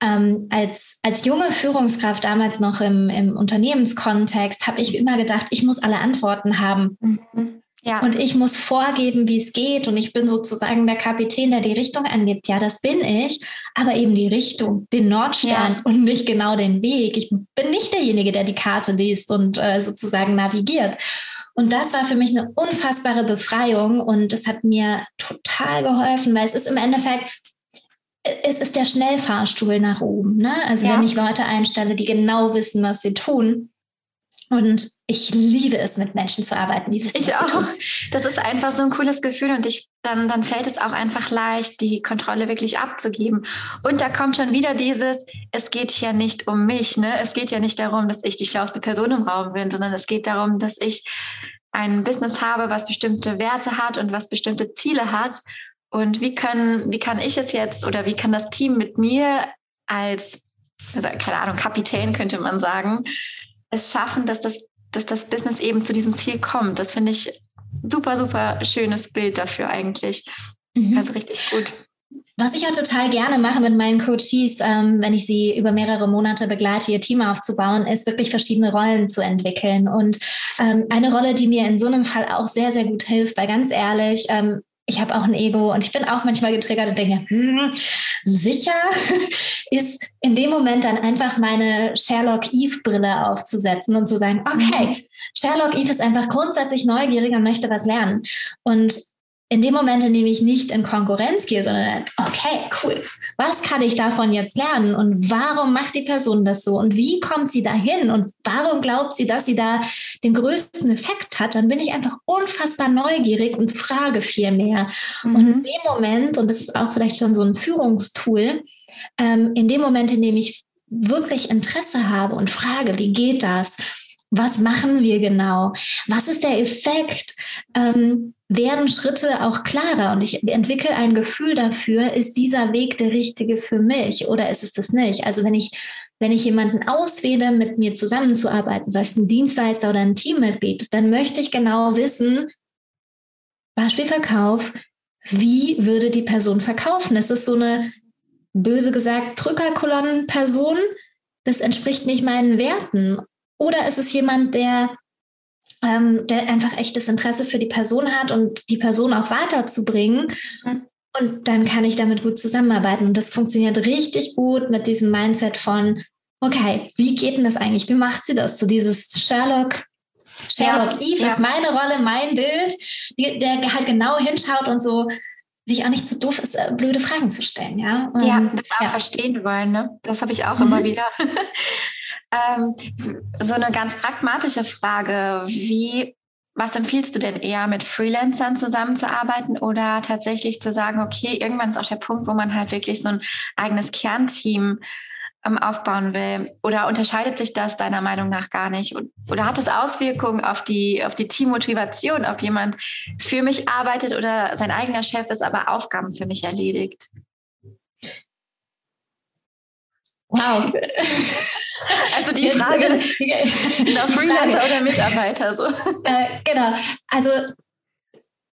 ähm, als, als junge Führungskraft damals noch im, im Unternehmenskontext habe ich immer gedacht, ich muss alle Antworten haben. Mhm. Ja. Und ich muss vorgeben, wie es geht. Und ich bin sozusagen der Kapitän, der die Richtung angibt. Ja, das bin ich, aber eben die Richtung, den Nordstern ja. und nicht genau den Weg. Ich bin nicht derjenige, der die Karte liest und äh, sozusagen navigiert. Und das war für mich eine unfassbare Befreiung und es hat mir total geholfen, weil es ist im Endeffekt, es ist der Schnellfahrstuhl nach oben. Ne? Also ja. wenn ich Leute einstelle, die genau wissen, was sie tun, und ich liebe es, mit Menschen zu arbeiten, die wissen, ich auch. Das ist einfach so ein cooles Gefühl und ich, dann, dann fällt es auch einfach leicht, die Kontrolle wirklich abzugeben. Und da kommt schon wieder dieses, es geht ja nicht um mich, ne? Es geht ja nicht darum, dass ich die schlauste Person im Raum bin, sondern es geht darum, dass ich ein Business habe, was bestimmte Werte hat und was bestimmte Ziele hat. Und wie können, wie kann ich es jetzt oder wie kann das Team mit mir als, also keine Ahnung, Kapitän könnte man sagen, es schaffen, dass das, dass das Business eben zu diesem Ziel kommt. Das finde ich super, super schönes Bild dafür eigentlich. Mhm. Also richtig gut. Was ich ja total gerne mache mit meinen Coaches, ähm, wenn ich sie über mehrere Monate begleite, ihr Team aufzubauen, ist wirklich verschiedene Rollen zu entwickeln. Und ähm, eine Rolle, die mir in so einem Fall auch sehr, sehr gut hilft, weil ganz ehrlich, ähm, ich habe auch ein Ego und ich bin auch manchmal getriggert und denke, hm, sicher ist in dem Moment dann einfach meine Sherlock Eve Brille aufzusetzen und zu sagen, okay, mhm. Sherlock Eve ist einfach grundsätzlich neugierig und möchte was lernen. Und in dem Moment, in dem ich nicht in Konkurrenz gehe, sondern okay, cool, was kann ich davon jetzt lernen und warum macht die Person das so und wie kommt sie dahin und warum glaubt sie, dass sie da den größten Effekt hat, dann bin ich einfach unfassbar neugierig und frage viel mehr. Mhm. Und in dem Moment, und das ist auch vielleicht schon so ein Führungstool, ähm, in dem Moment, in dem ich wirklich Interesse habe und frage, wie geht das? Was machen wir genau? Was ist der Effekt? Ähm, werden Schritte auch klarer und ich entwickle ein Gefühl dafür, ist dieser Weg der richtige für mich oder ist es das nicht? Also wenn ich, wenn ich jemanden auswähle, mit mir zusammenzuarbeiten, sei es ein Dienstleister oder ein Teammitglied, dann möchte ich genau wissen, Beispiel Verkauf, wie würde die Person verkaufen? Ist es so eine, böse gesagt, Drückerkolonnenperson? Das entspricht nicht meinen Werten. Oder ist es jemand, der, ähm, der einfach echtes Interesse für die Person hat und die Person auch weiterzubringen? Mhm. Und dann kann ich damit gut zusammenarbeiten. Und das funktioniert richtig gut mit diesem Mindset von, okay, wie geht denn das eigentlich? Wie macht sie das? So dieses Sherlock, Sherlock ja, Eve ja. ist meine Rolle, mein Bild, die, der halt genau hinschaut und so sich auch nicht so doof ist, äh, blöde Fragen zu stellen. Ja, und, ja das auch ja. verstehen wollen. Ne? Das habe ich auch mhm. immer wieder. Ähm, so eine ganz pragmatische Frage. Wie, was empfiehlst du denn eher, mit Freelancern zusammenzuarbeiten oder tatsächlich zu sagen, okay, irgendwann ist auch der Punkt, wo man halt wirklich so ein eigenes Kernteam ähm, aufbauen will? Oder unterscheidet sich das deiner Meinung nach gar nicht? Oder hat es Auswirkungen auf die, auf die Teammotivation, ob jemand für mich arbeitet oder sein eigener Chef ist, aber Aufgaben für mich erledigt? Wow. Also die Frage nach Freelancer oder Mitarbeiter. So. Äh, genau. Also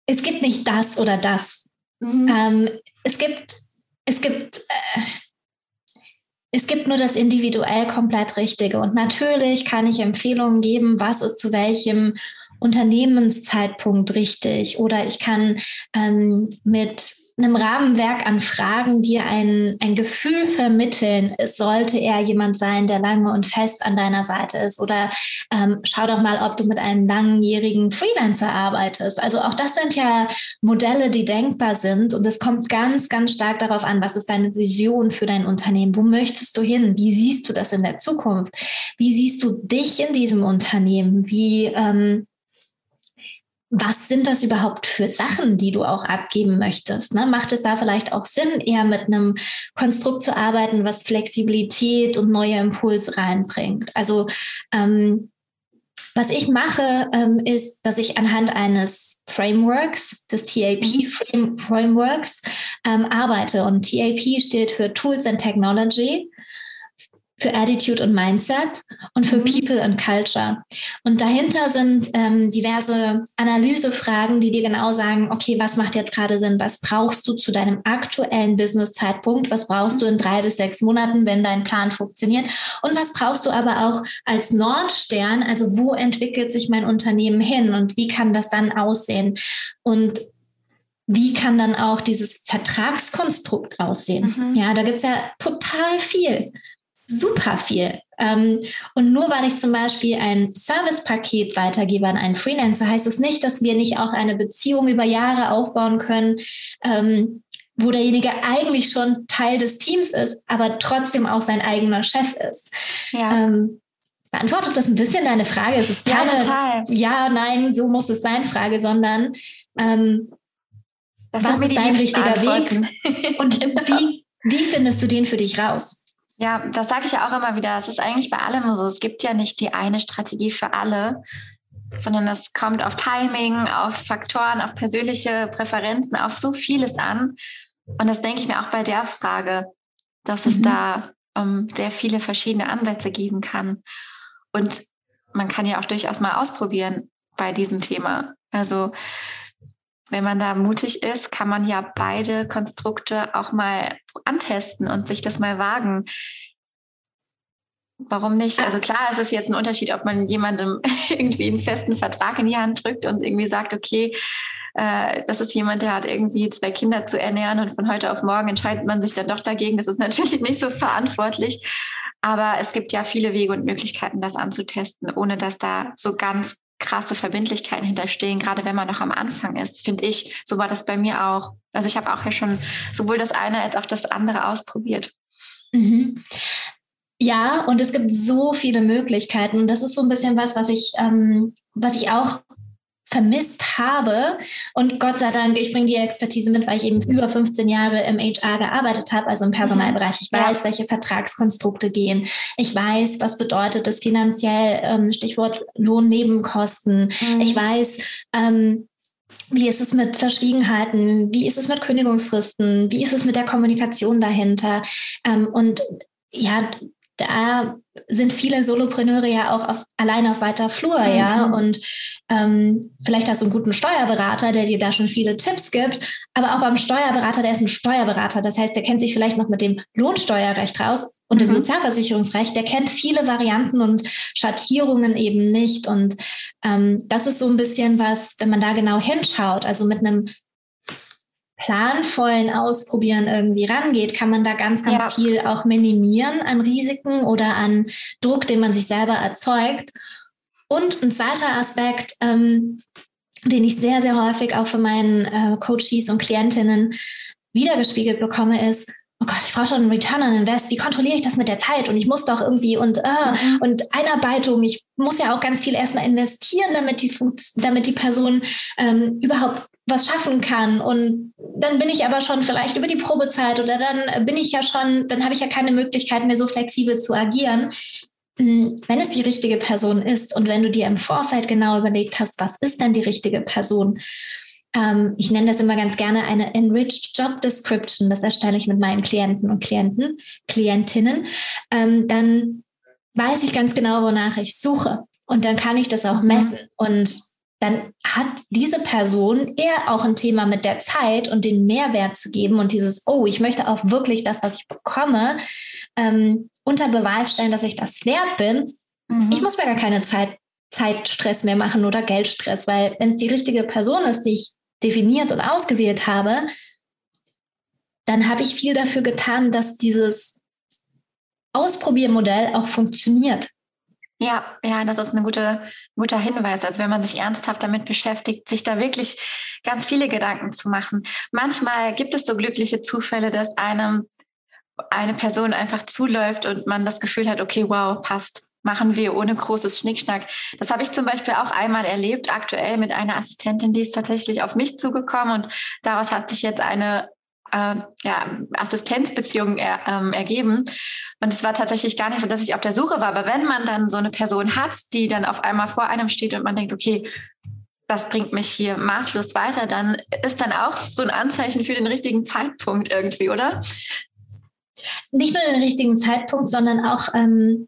es gibt nicht das oder das. Mhm. Ähm, es gibt, es gibt, äh, es gibt nur das individuell komplett Richtige. Und natürlich kann ich Empfehlungen geben, was ist zu welchem Unternehmenszeitpunkt richtig. Oder ich kann ähm, mit einem Rahmenwerk an Fragen dir ein, ein Gefühl vermitteln, es sollte er jemand sein, der lange und fest an deiner Seite ist. Oder ähm, schau doch mal, ob du mit einem langjährigen Freelancer arbeitest. Also auch das sind ja Modelle, die denkbar sind. Und es kommt ganz, ganz stark darauf an, was ist deine Vision für dein Unternehmen? Wo möchtest du hin? Wie siehst du das in der Zukunft? Wie siehst du dich in diesem Unternehmen? Wie ähm, was sind das überhaupt für Sachen, die du auch abgeben möchtest? Ne? Macht es da vielleicht auch Sinn, eher mit einem Konstrukt zu arbeiten, was Flexibilität und neue Impulse reinbringt? Also ähm, was ich mache, ähm, ist, dass ich anhand eines Frameworks, des TAP-Frameworks, ähm, arbeite. Und TAP steht für Tools and Technology. Für Attitude und Mindset und für mhm. People and Culture. Und dahinter sind ähm, diverse Analysefragen, die dir genau sagen, okay, was macht jetzt gerade Sinn? Was brauchst du zu deinem aktuellen Business-Zeitpunkt? Was brauchst du in drei bis sechs Monaten, wenn dein Plan funktioniert? Und was brauchst du aber auch als Nordstern? Also wo entwickelt sich mein Unternehmen hin und wie kann das dann aussehen? Und wie kann dann auch dieses Vertragskonstrukt aussehen? Mhm. Ja, da gibt es ja total viel super viel. Ähm, und nur weil ich zum Beispiel ein Servicepaket weitergebe an einen Freelancer, heißt es das nicht, dass wir nicht auch eine Beziehung über Jahre aufbauen können, ähm, wo derjenige eigentlich schon Teil des Teams ist, aber trotzdem auch sein eigener Chef ist. Ja. Ähm, beantwortet das ein bisschen deine Frage? Es ist keine ja, ja, nein, so muss es sein Frage, sondern ähm, was ist dein richtiger Weg? Und genau. wie, wie findest du den für dich raus? Ja, das sage ich ja auch immer wieder. Es ist eigentlich bei allem so. Es gibt ja nicht die eine Strategie für alle, sondern es kommt auf Timing, auf Faktoren, auf persönliche Präferenzen, auf so vieles an. Und das denke ich mir auch bei der Frage, dass mhm. es da um, sehr viele verschiedene Ansätze geben kann. Und man kann ja auch durchaus mal ausprobieren bei diesem Thema. Also wenn man da mutig ist, kann man ja beide Konstrukte auch mal antesten und sich das mal wagen. Warum nicht? Also klar, es ist jetzt ein Unterschied, ob man jemandem irgendwie einen festen Vertrag in die Hand drückt und irgendwie sagt, okay, äh, das ist jemand, der hat irgendwie zwei Kinder zu ernähren und von heute auf morgen entscheidet man sich dann doch dagegen. Das ist natürlich nicht so verantwortlich. Aber es gibt ja viele Wege und Möglichkeiten, das anzutesten, ohne dass da so ganz krasse Verbindlichkeiten hinterstehen, gerade wenn man noch am Anfang ist, finde ich. So war das bei mir auch. Also ich habe auch ja schon sowohl das eine als auch das andere ausprobiert. Mhm. Ja, und es gibt so viele Möglichkeiten. Das ist so ein bisschen was, was ich, ähm, was ich auch vermisst habe. Und Gott sei Dank, ich bringe die Expertise mit, weil ich eben über 15 Jahre im HR gearbeitet habe, also im Personalbereich. Ich weiß, ja. welche Vertragskonstrukte gehen. Ich weiß, was bedeutet das finanziell, ähm, Stichwort Lohnnebenkosten. Mhm. Ich weiß, ähm, wie ist es mit Verschwiegenheiten? Wie ist es mit Kündigungsfristen? Wie ist es mit der Kommunikation dahinter? Ähm, und ja, da sind viele Solopreneure ja auch auf, alleine auf weiter Flur, mhm. ja. Und ähm, vielleicht hast du einen guten Steuerberater, der dir da schon viele Tipps gibt, aber auch beim Steuerberater, der ist ein Steuerberater. Das heißt, der kennt sich vielleicht noch mit dem Lohnsteuerrecht raus und mhm. dem Sozialversicherungsrecht. Der kennt viele Varianten und Schattierungen eben nicht. Und ähm, das ist so ein bisschen was, wenn man da genau hinschaut, also mit einem planvollen Ausprobieren irgendwie rangeht, kann man da ganz, ganz ja. viel auch minimieren an Risiken oder an Druck, den man sich selber erzeugt. Und ein zweiter Aspekt, ähm, den ich sehr, sehr häufig auch von meinen äh, Coaches und Klientinnen wiedergespiegelt bekomme, ist, oh Gott, ich brauche schon einen Return on Invest. Wie kontrolliere ich das mit der Zeit? Und ich muss doch irgendwie und, äh, mhm. und Einarbeitung. Ich muss ja auch ganz viel erstmal investieren, damit die, damit die Person ähm, überhaupt was schaffen kann. Und dann bin ich aber schon vielleicht über die Probezeit oder dann bin ich ja schon, dann habe ich ja keine Möglichkeit mehr so flexibel zu agieren. Hm, wenn es die richtige Person ist und wenn du dir im Vorfeld genau überlegt hast, was ist denn die richtige Person? Ähm, ich nenne das immer ganz gerne eine Enriched Job Description. Das erstelle ich mit meinen Klienten und Klienten, Klientinnen. Ähm, dann weiß ich ganz genau, wonach ich suche. Und dann kann ich das auch messen. Und dann hat diese Person eher auch ein Thema mit der Zeit und den Mehrwert zu geben und dieses, oh, ich möchte auch wirklich das, was ich bekomme, ähm, unter Beweis stellen, dass ich das wert bin. Mhm. Ich muss mir gar keine Zeit, Zeitstress mehr machen oder Geldstress, weil wenn es die richtige Person ist, die ich definiert und ausgewählt habe, dann habe ich viel dafür getan, dass dieses Ausprobiermodell auch funktioniert. Ja, ja, das ist ein guter, guter Hinweis. Also wenn man sich ernsthaft damit beschäftigt, sich da wirklich ganz viele Gedanken zu machen. Manchmal gibt es so glückliche Zufälle, dass einem eine Person einfach zuläuft und man das Gefühl hat, okay, wow, passt. Machen wir ohne großes Schnickschnack. Das habe ich zum Beispiel auch einmal erlebt, aktuell mit einer Assistentin, die ist tatsächlich auf mich zugekommen und daraus hat sich jetzt eine äh, ja, Assistenzbeziehung er, ähm, ergeben. Und es war tatsächlich gar nicht so, dass ich auf der Suche war. Aber wenn man dann so eine Person hat, die dann auf einmal vor einem steht und man denkt, okay, das bringt mich hier maßlos weiter, dann ist dann auch so ein Anzeichen für den richtigen Zeitpunkt irgendwie, oder? Nicht nur den richtigen Zeitpunkt, sondern auch ähm,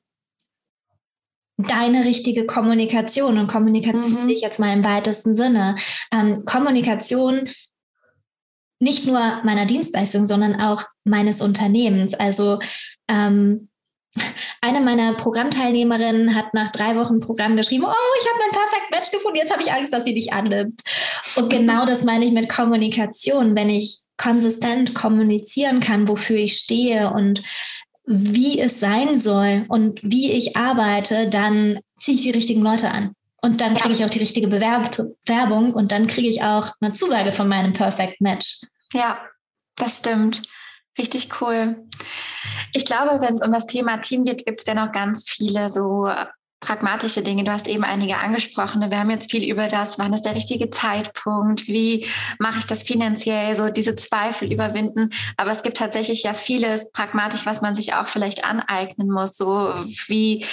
deine richtige Kommunikation. Und Kommunikation mhm. ich jetzt mal im weitesten Sinne. Ähm, Kommunikation nicht nur meiner Dienstleistung, sondern auch meines Unternehmens. Also ähm, eine meiner Programmteilnehmerinnen hat nach drei Wochen Programm geschrieben, oh, ich habe mein Perfect Match gefunden, jetzt habe ich Angst, dass sie dich annimmt. Und genau das meine ich mit Kommunikation. Wenn ich konsistent kommunizieren kann, wofür ich stehe und wie es sein soll und wie ich arbeite, dann ziehe ich die richtigen Leute an. Und dann kriege ich auch die richtige Bewerbung und dann kriege ich auch eine Zusage von meinem Perfect Match. Ja, das stimmt. Richtig cool. Ich glaube, wenn es um das Thema Team geht, gibt es ja noch ganz viele so pragmatische Dinge. Du hast eben einige angesprochen. Wir haben jetzt viel über das, wann ist der richtige Zeitpunkt, wie mache ich das finanziell, so diese Zweifel überwinden. Aber es gibt tatsächlich ja vieles pragmatisch, was man sich auch vielleicht aneignen muss. So wie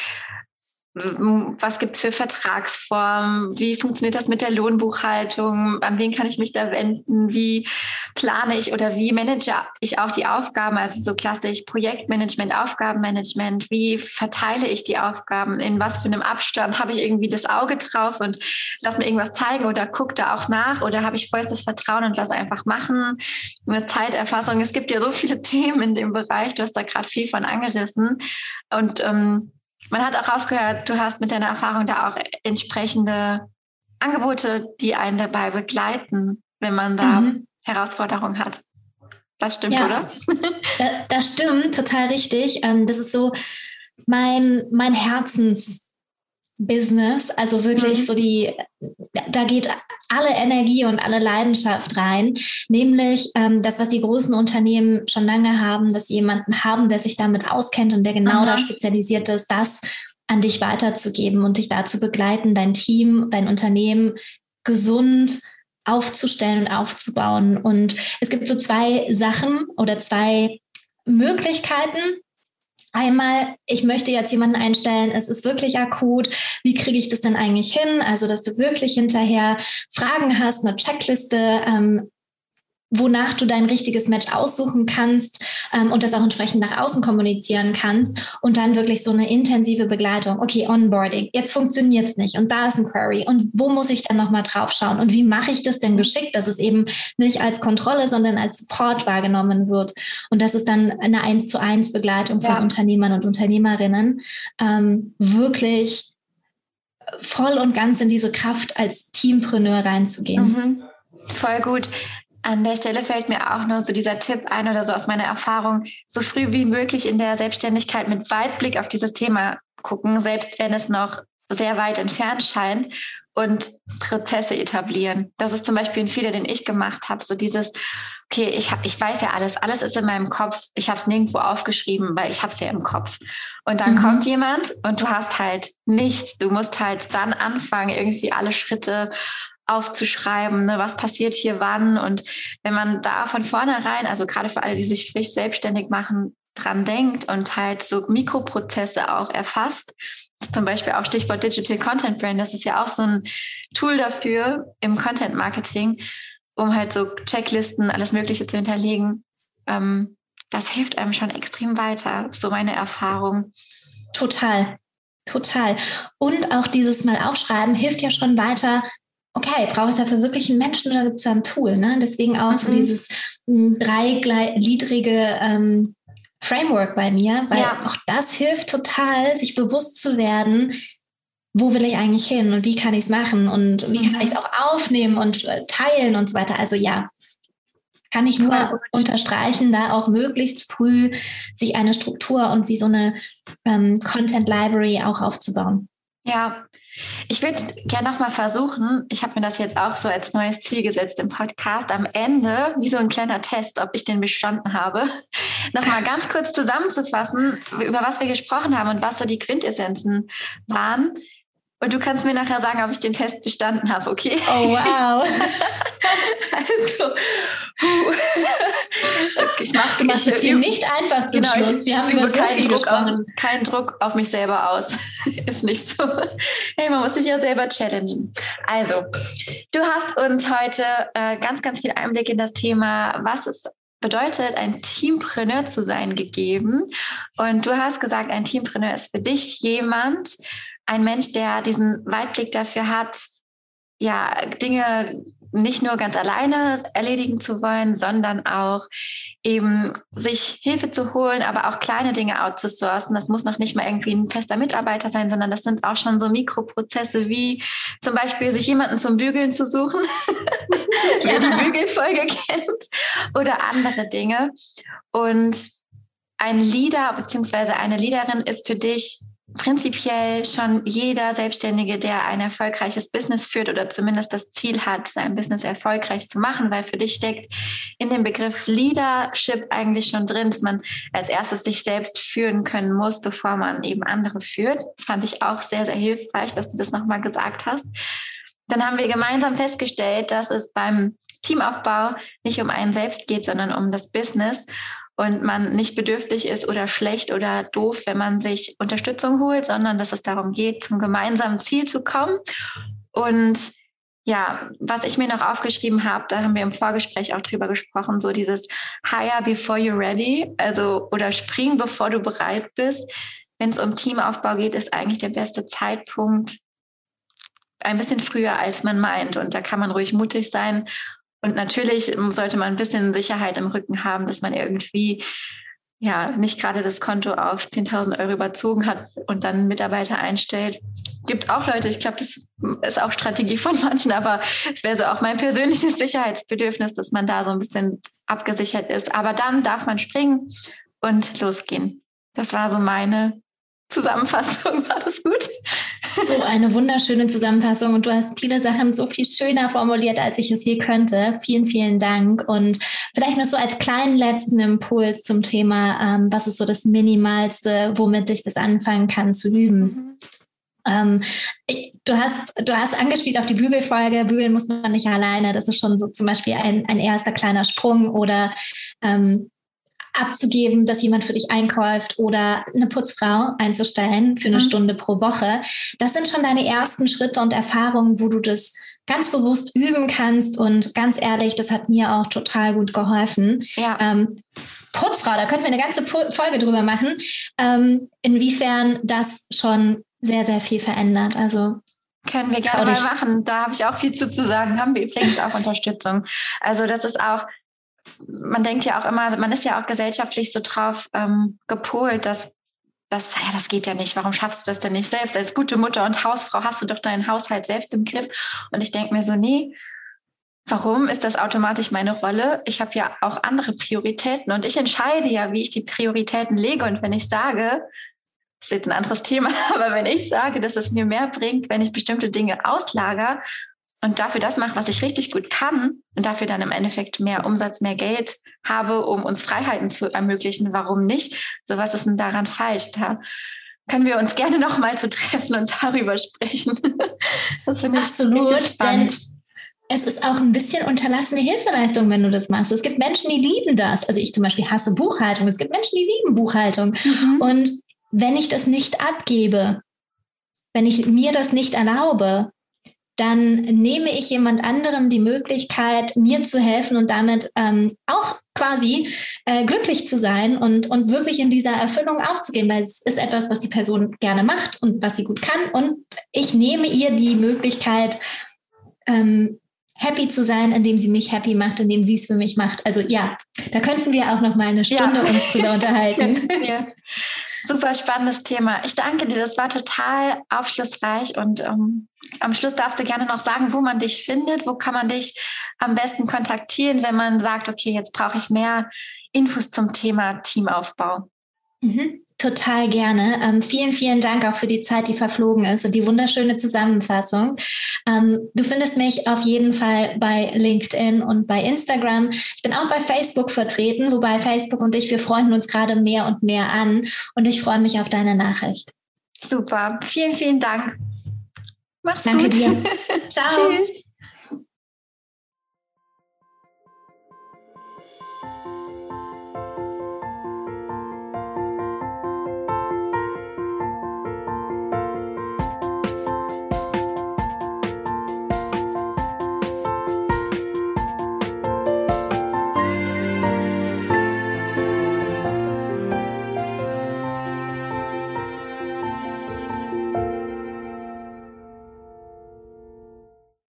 was gibt es für Vertragsformen? Wie funktioniert das mit der Lohnbuchhaltung? An wen kann ich mich da wenden? Wie plane ich oder wie manage ich auch die Aufgaben? Also so klassisch Projektmanagement, Aufgabenmanagement. Wie verteile ich die Aufgaben? In was für einem Abstand habe ich irgendwie das Auge drauf und lass mir irgendwas zeigen oder gucke da auch nach? Oder habe ich vollstes Vertrauen und lass einfach machen? Eine Zeiterfassung. Es gibt ja so viele Themen in dem Bereich. Du hast da gerade viel von angerissen. Und ähm, man hat auch rausgehört, du hast mit deiner Erfahrung da auch entsprechende Angebote, die einen dabei begleiten, wenn man da mhm. Herausforderungen hat. Das stimmt, ja, oder? das stimmt, total richtig. Ähm, das ist so mein, mein Herzens. Business, also wirklich mhm. so die, da geht alle Energie und alle Leidenschaft rein, nämlich ähm, das, was die großen Unternehmen schon lange haben, dass sie jemanden haben, der sich damit auskennt und der genau Aha. da spezialisiert ist, das an dich weiterzugeben und dich dazu begleiten, dein Team, dein Unternehmen gesund aufzustellen und aufzubauen. Und es gibt so zwei Sachen oder zwei Möglichkeiten, Einmal, ich möchte jetzt jemanden einstellen, es ist wirklich akut. Wie kriege ich das denn eigentlich hin? Also, dass du wirklich hinterher Fragen hast, eine Checkliste, ähm, wonach du dein richtiges Match aussuchen kannst ähm, und das auch entsprechend nach außen kommunizieren kannst und dann wirklich so eine intensive Begleitung. Okay, Onboarding, jetzt funktioniert es nicht und da ist ein Query und wo muss ich dann nochmal drauf schauen und wie mache ich das denn geschickt, dass es eben nicht als Kontrolle, sondern als Support wahrgenommen wird und das ist dann eine eins zu eins Begleitung von ja. Unternehmern und Unternehmerinnen ähm, wirklich voll und ganz in diese Kraft als Teampreneur reinzugehen. Mhm. Voll gut. An der Stelle fällt mir auch nur so dieser Tipp ein oder so aus meiner Erfahrung, so früh wie möglich in der Selbstständigkeit mit Weitblick auf dieses Thema gucken, selbst wenn es noch sehr weit entfernt scheint und Prozesse etablieren. Das ist zum Beispiel ein Fehler, den ich gemacht habe. So dieses, okay, ich, hab, ich weiß ja alles, alles ist in meinem Kopf. Ich habe es nirgendwo aufgeschrieben, weil ich habe es ja im Kopf. Und dann mhm. kommt jemand und du hast halt nichts. Du musst halt dann anfangen, irgendwie alle Schritte aufzuschreiben, ne, was passiert hier wann. Und wenn man da von vornherein, also gerade für alle, die sich frisch selbstständig machen, dran denkt und halt so Mikroprozesse auch erfasst, zum Beispiel auch Stichwort Digital Content Brand, das ist ja auch so ein Tool dafür im Content Marketing, um halt so Checklisten, alles Mögliche zu hinterlegen. Ähm, das hilft einem schon extrem weiter, so meine Erfahrung. Total, total. Und auch dieses Mal aufschreiben hilft ja schon weiter, okay, brauche ich dafür wirklich einen Menschen oder gibt es da ein Tool? Ne? Deswegen auch mhm. so dieses hm, dreigliedrige ähm, Framework bei mir, weil ja. auch das hilft total, sich bewusst zu werden, wo will ich eigentlich hin und wie kann ich es machen und wie mhm. kann ich es auch aufnehmen und äh, teilen und so weiter. Also ja, kann ich nur unterstreichen, da auch möglichst früh sich eine Struktur und wie so eine ähm, Content Library auch aufzubauen. Ja, ich würde gerne nochmal versuchen, ich habe mir das jetzt auch so als neues Ziel gesetzt im Podcast, am Ende, wie so ein kleiner Test, ob ich den bestanden habe, nochmal ganz kurz zusammenzufassen, über was wir gesprochen haben und was so die Quintessenzen waren. Und du kannst mir nachher sagen, ob ich den Test bestanden habe, okay? Oh, wow. also, ich mach, du machst es dir nicht einfach zum genau, Schluss. Wir haben über so keinen Druck, auf, keinen Druck auf mich selber aus. Ist nicht so. Hey, man muss sich ja selber challengen. Also, du hast uns heute äh, ganz, ganz viel Einblick in das Thema, was ist bedeutet, ein Teampreneur zu sein, gegeben. Und du hast gesagt, ein Teampreneur ist für dich jemand, ein Mensch, der diesen Weitblick dafür hat, ja, Dinge nicht nur ganz alleine erledigen zu wollen, sondern auch eben sich Hilfe zu holen, aber auch kleine Dinge outzusourcen. Das muss noch nicht mal irgendwie ein fester Mitarbeiter sein, sondern das sind auch schon so Mikroprozesse wie zum Beispiel sich jemanden zum Bügeln zu suchen, wer die Bügelfolge kennt, oder andere Dinge. Und ein Leader bzw. eine Leaderin ist für dich prinzipiell schon jeder Selbstständige, der ein erfolgreiches Business führt oder zumindest das Ziel hat, sein Business erfolgreich zu machen, weil für dich steckt in dem Begriff Leadership eigentlich schon drin, dass man als erstes sich selbst führen können muss, bevor man eben andere führt. Das fand ich auch sehr, sehr hilfreich, dass du das nochmal gesagt hast. Dann haben wir gemeinsam festgestellt, dass es beim Teamaufbau nicht um einen selbst geht, sondern um das Business und man nicht bedürftig ist oder schlecht oder doof, wenn man sich Unterstützung holt, sondern dass es darum geht, zum gemeinsamen Ziel zu kommen. Und ja, was ich mir noch aufgeschrieben habe, da haben wir im Vorgespräch auch drüber gesprochen, so dieses Hire before you're ready, also oder spring bevor du bereit bist. Wenn es um Teamaufbau geht, ist eigentlich der beste Zeitpunkt ein bisschen früher, als man meint. Und da kann man ruhig mutig sein und natürlich sollte man ein bisschen Sicherheit im Rücken haben, dass man irgendwie ja nicht gerade das Konto auf 10.000 Euro überzogen hat und dann Mitarbeiter einstellt. Gibt auch Leute, ich glaube, das ist auch Strategie von manchen, aber es wäre so auch mein persönliches Sicherheitsbedürfnis, dass man da so ein bisschen abgesichert ist. Aber dann darf man springen und losgehen. Das war so meine Zusammenfassung. War das gut? So eine wunderschöne Zusammenfassung und du hast viele Sachen so viel schöner formuliert, als ich es je könnte. Vielen, vielen Dank. Und vielleicht noch so als kleinen letzten Impuls zum Thema, ähm, was ist so das Minimalste, womit ich das anfangen kann zu üben. Mhm. Ähm, du, hast, du hast angespielt auf die Bügelfolge. Bügeln muss man nicht alleine. Das ist schon so zum Beispiel ein, ein erster kleiner Sprung oder ähm, abzugeben, dass jemand für dich einkauft oder eine Putzfrau einzustellen für eine mhm. Stunde pro Woche. Das sind schon deine ersten Schritte und Erfahrungen, wo du das ganz bewusst üben kannst. Und ganz ehrlich, das hat mir auch total gut geholfen. Ja. Ähm, Putzfrau, da könnten wir eine ganze Folge drüber machen, ähm, inwiefern das schon sehr, sehr viel verändert. Also können wir gerne mal machen. Da habe ich auch viel zu, zu sagen. Haben wir übrigens auch Unterstützung. Also das ist auch man denkt ja auch immer, man ist ja auch gesellschaftlich so drauf ähm, gepolt, dass das, ja, das geht ja nicht. Warum schaffst du das denn nicht selbst? Als gute Mutter und Hausfrau hast du doch deinen Haushalt selbst im Griff. Und ich denke mir so, nee, warum ist das automatisch meine Rolle? Ich habe ja auch andere Prioritäten und ich entscheide ja, wie ich die Prioritäten lege. Und wenn ich sage, das ist jetzt ein anderes Thema, aber wenn ich sage, dass es mir mehr bringt, wenn ich bestimmte Dinge auslager und dafür das mache, was ich richtig gut kann und dafür dann im Endeffekt mehr Umsatz, mehr Geld habe, um uns Freiheiten zu ermöglichen, warum nicht? So was ist denn daran falsch? Da können wir uns gerne noch mal zu treffen und darüber sprechen. das finde ich Absolut, spannend. Denn es ist auch ein bisschen unterlassene Hilfeleistung, wenn du das machst. Es gibt Menschen, die lieben das. Also ich zum Beispiel hasse Buchhaltung. Es gibt Menschen, die lieben Buchhaltung. Mhm. Und wenn ich das nicht abgebe, wenn ich mir das nicht erlaube, dann nehme ich jemand anderem die Möglichkeit, mir zu helfen und damit ähm, auch quasi äh, glücklich zu sein und, und wirklich in dieser Erfüllung aufzugehen, weil es ist etwas, was die Person gerne macht und was sie gut kann. Und ich nehme ihr die Möglichkeit, ähm, happy zu sein, indem sie mich happy macht, indem sie es für mich macht. Also ja, da könnten wir auch noch mal eine Stunde ja. uns drüber unterhalten. Super spannendes Thema. Ich danke dir, das war total aufschlussreich und ähm, am Schluss darfst du gerne noch sagen, wo man dich findet, wo kann man dich am besten kontaktieren, wenn man sagt, okay, jetzt brauche ich mehr Infos zum Thema Teamaufbau. Mhm. Total gerne. Ähm, vielen, vielen Dank auch für die Zeit, die verflogen ist und die wunderschöne Zusammenfassung. Ähm, du findest mich auf jeden Fall bei LinkedIn und bei Instagram. Ich bin auch bei Facebook vertreten, wobei Facebook und ich, wir freunden uns gerade mehr und mehr an und ich freue mich auf deine Nachricht. Super. Vielen, vielen Dank. Mach's Danke gut. Danke dir. Ciao. Tschüss.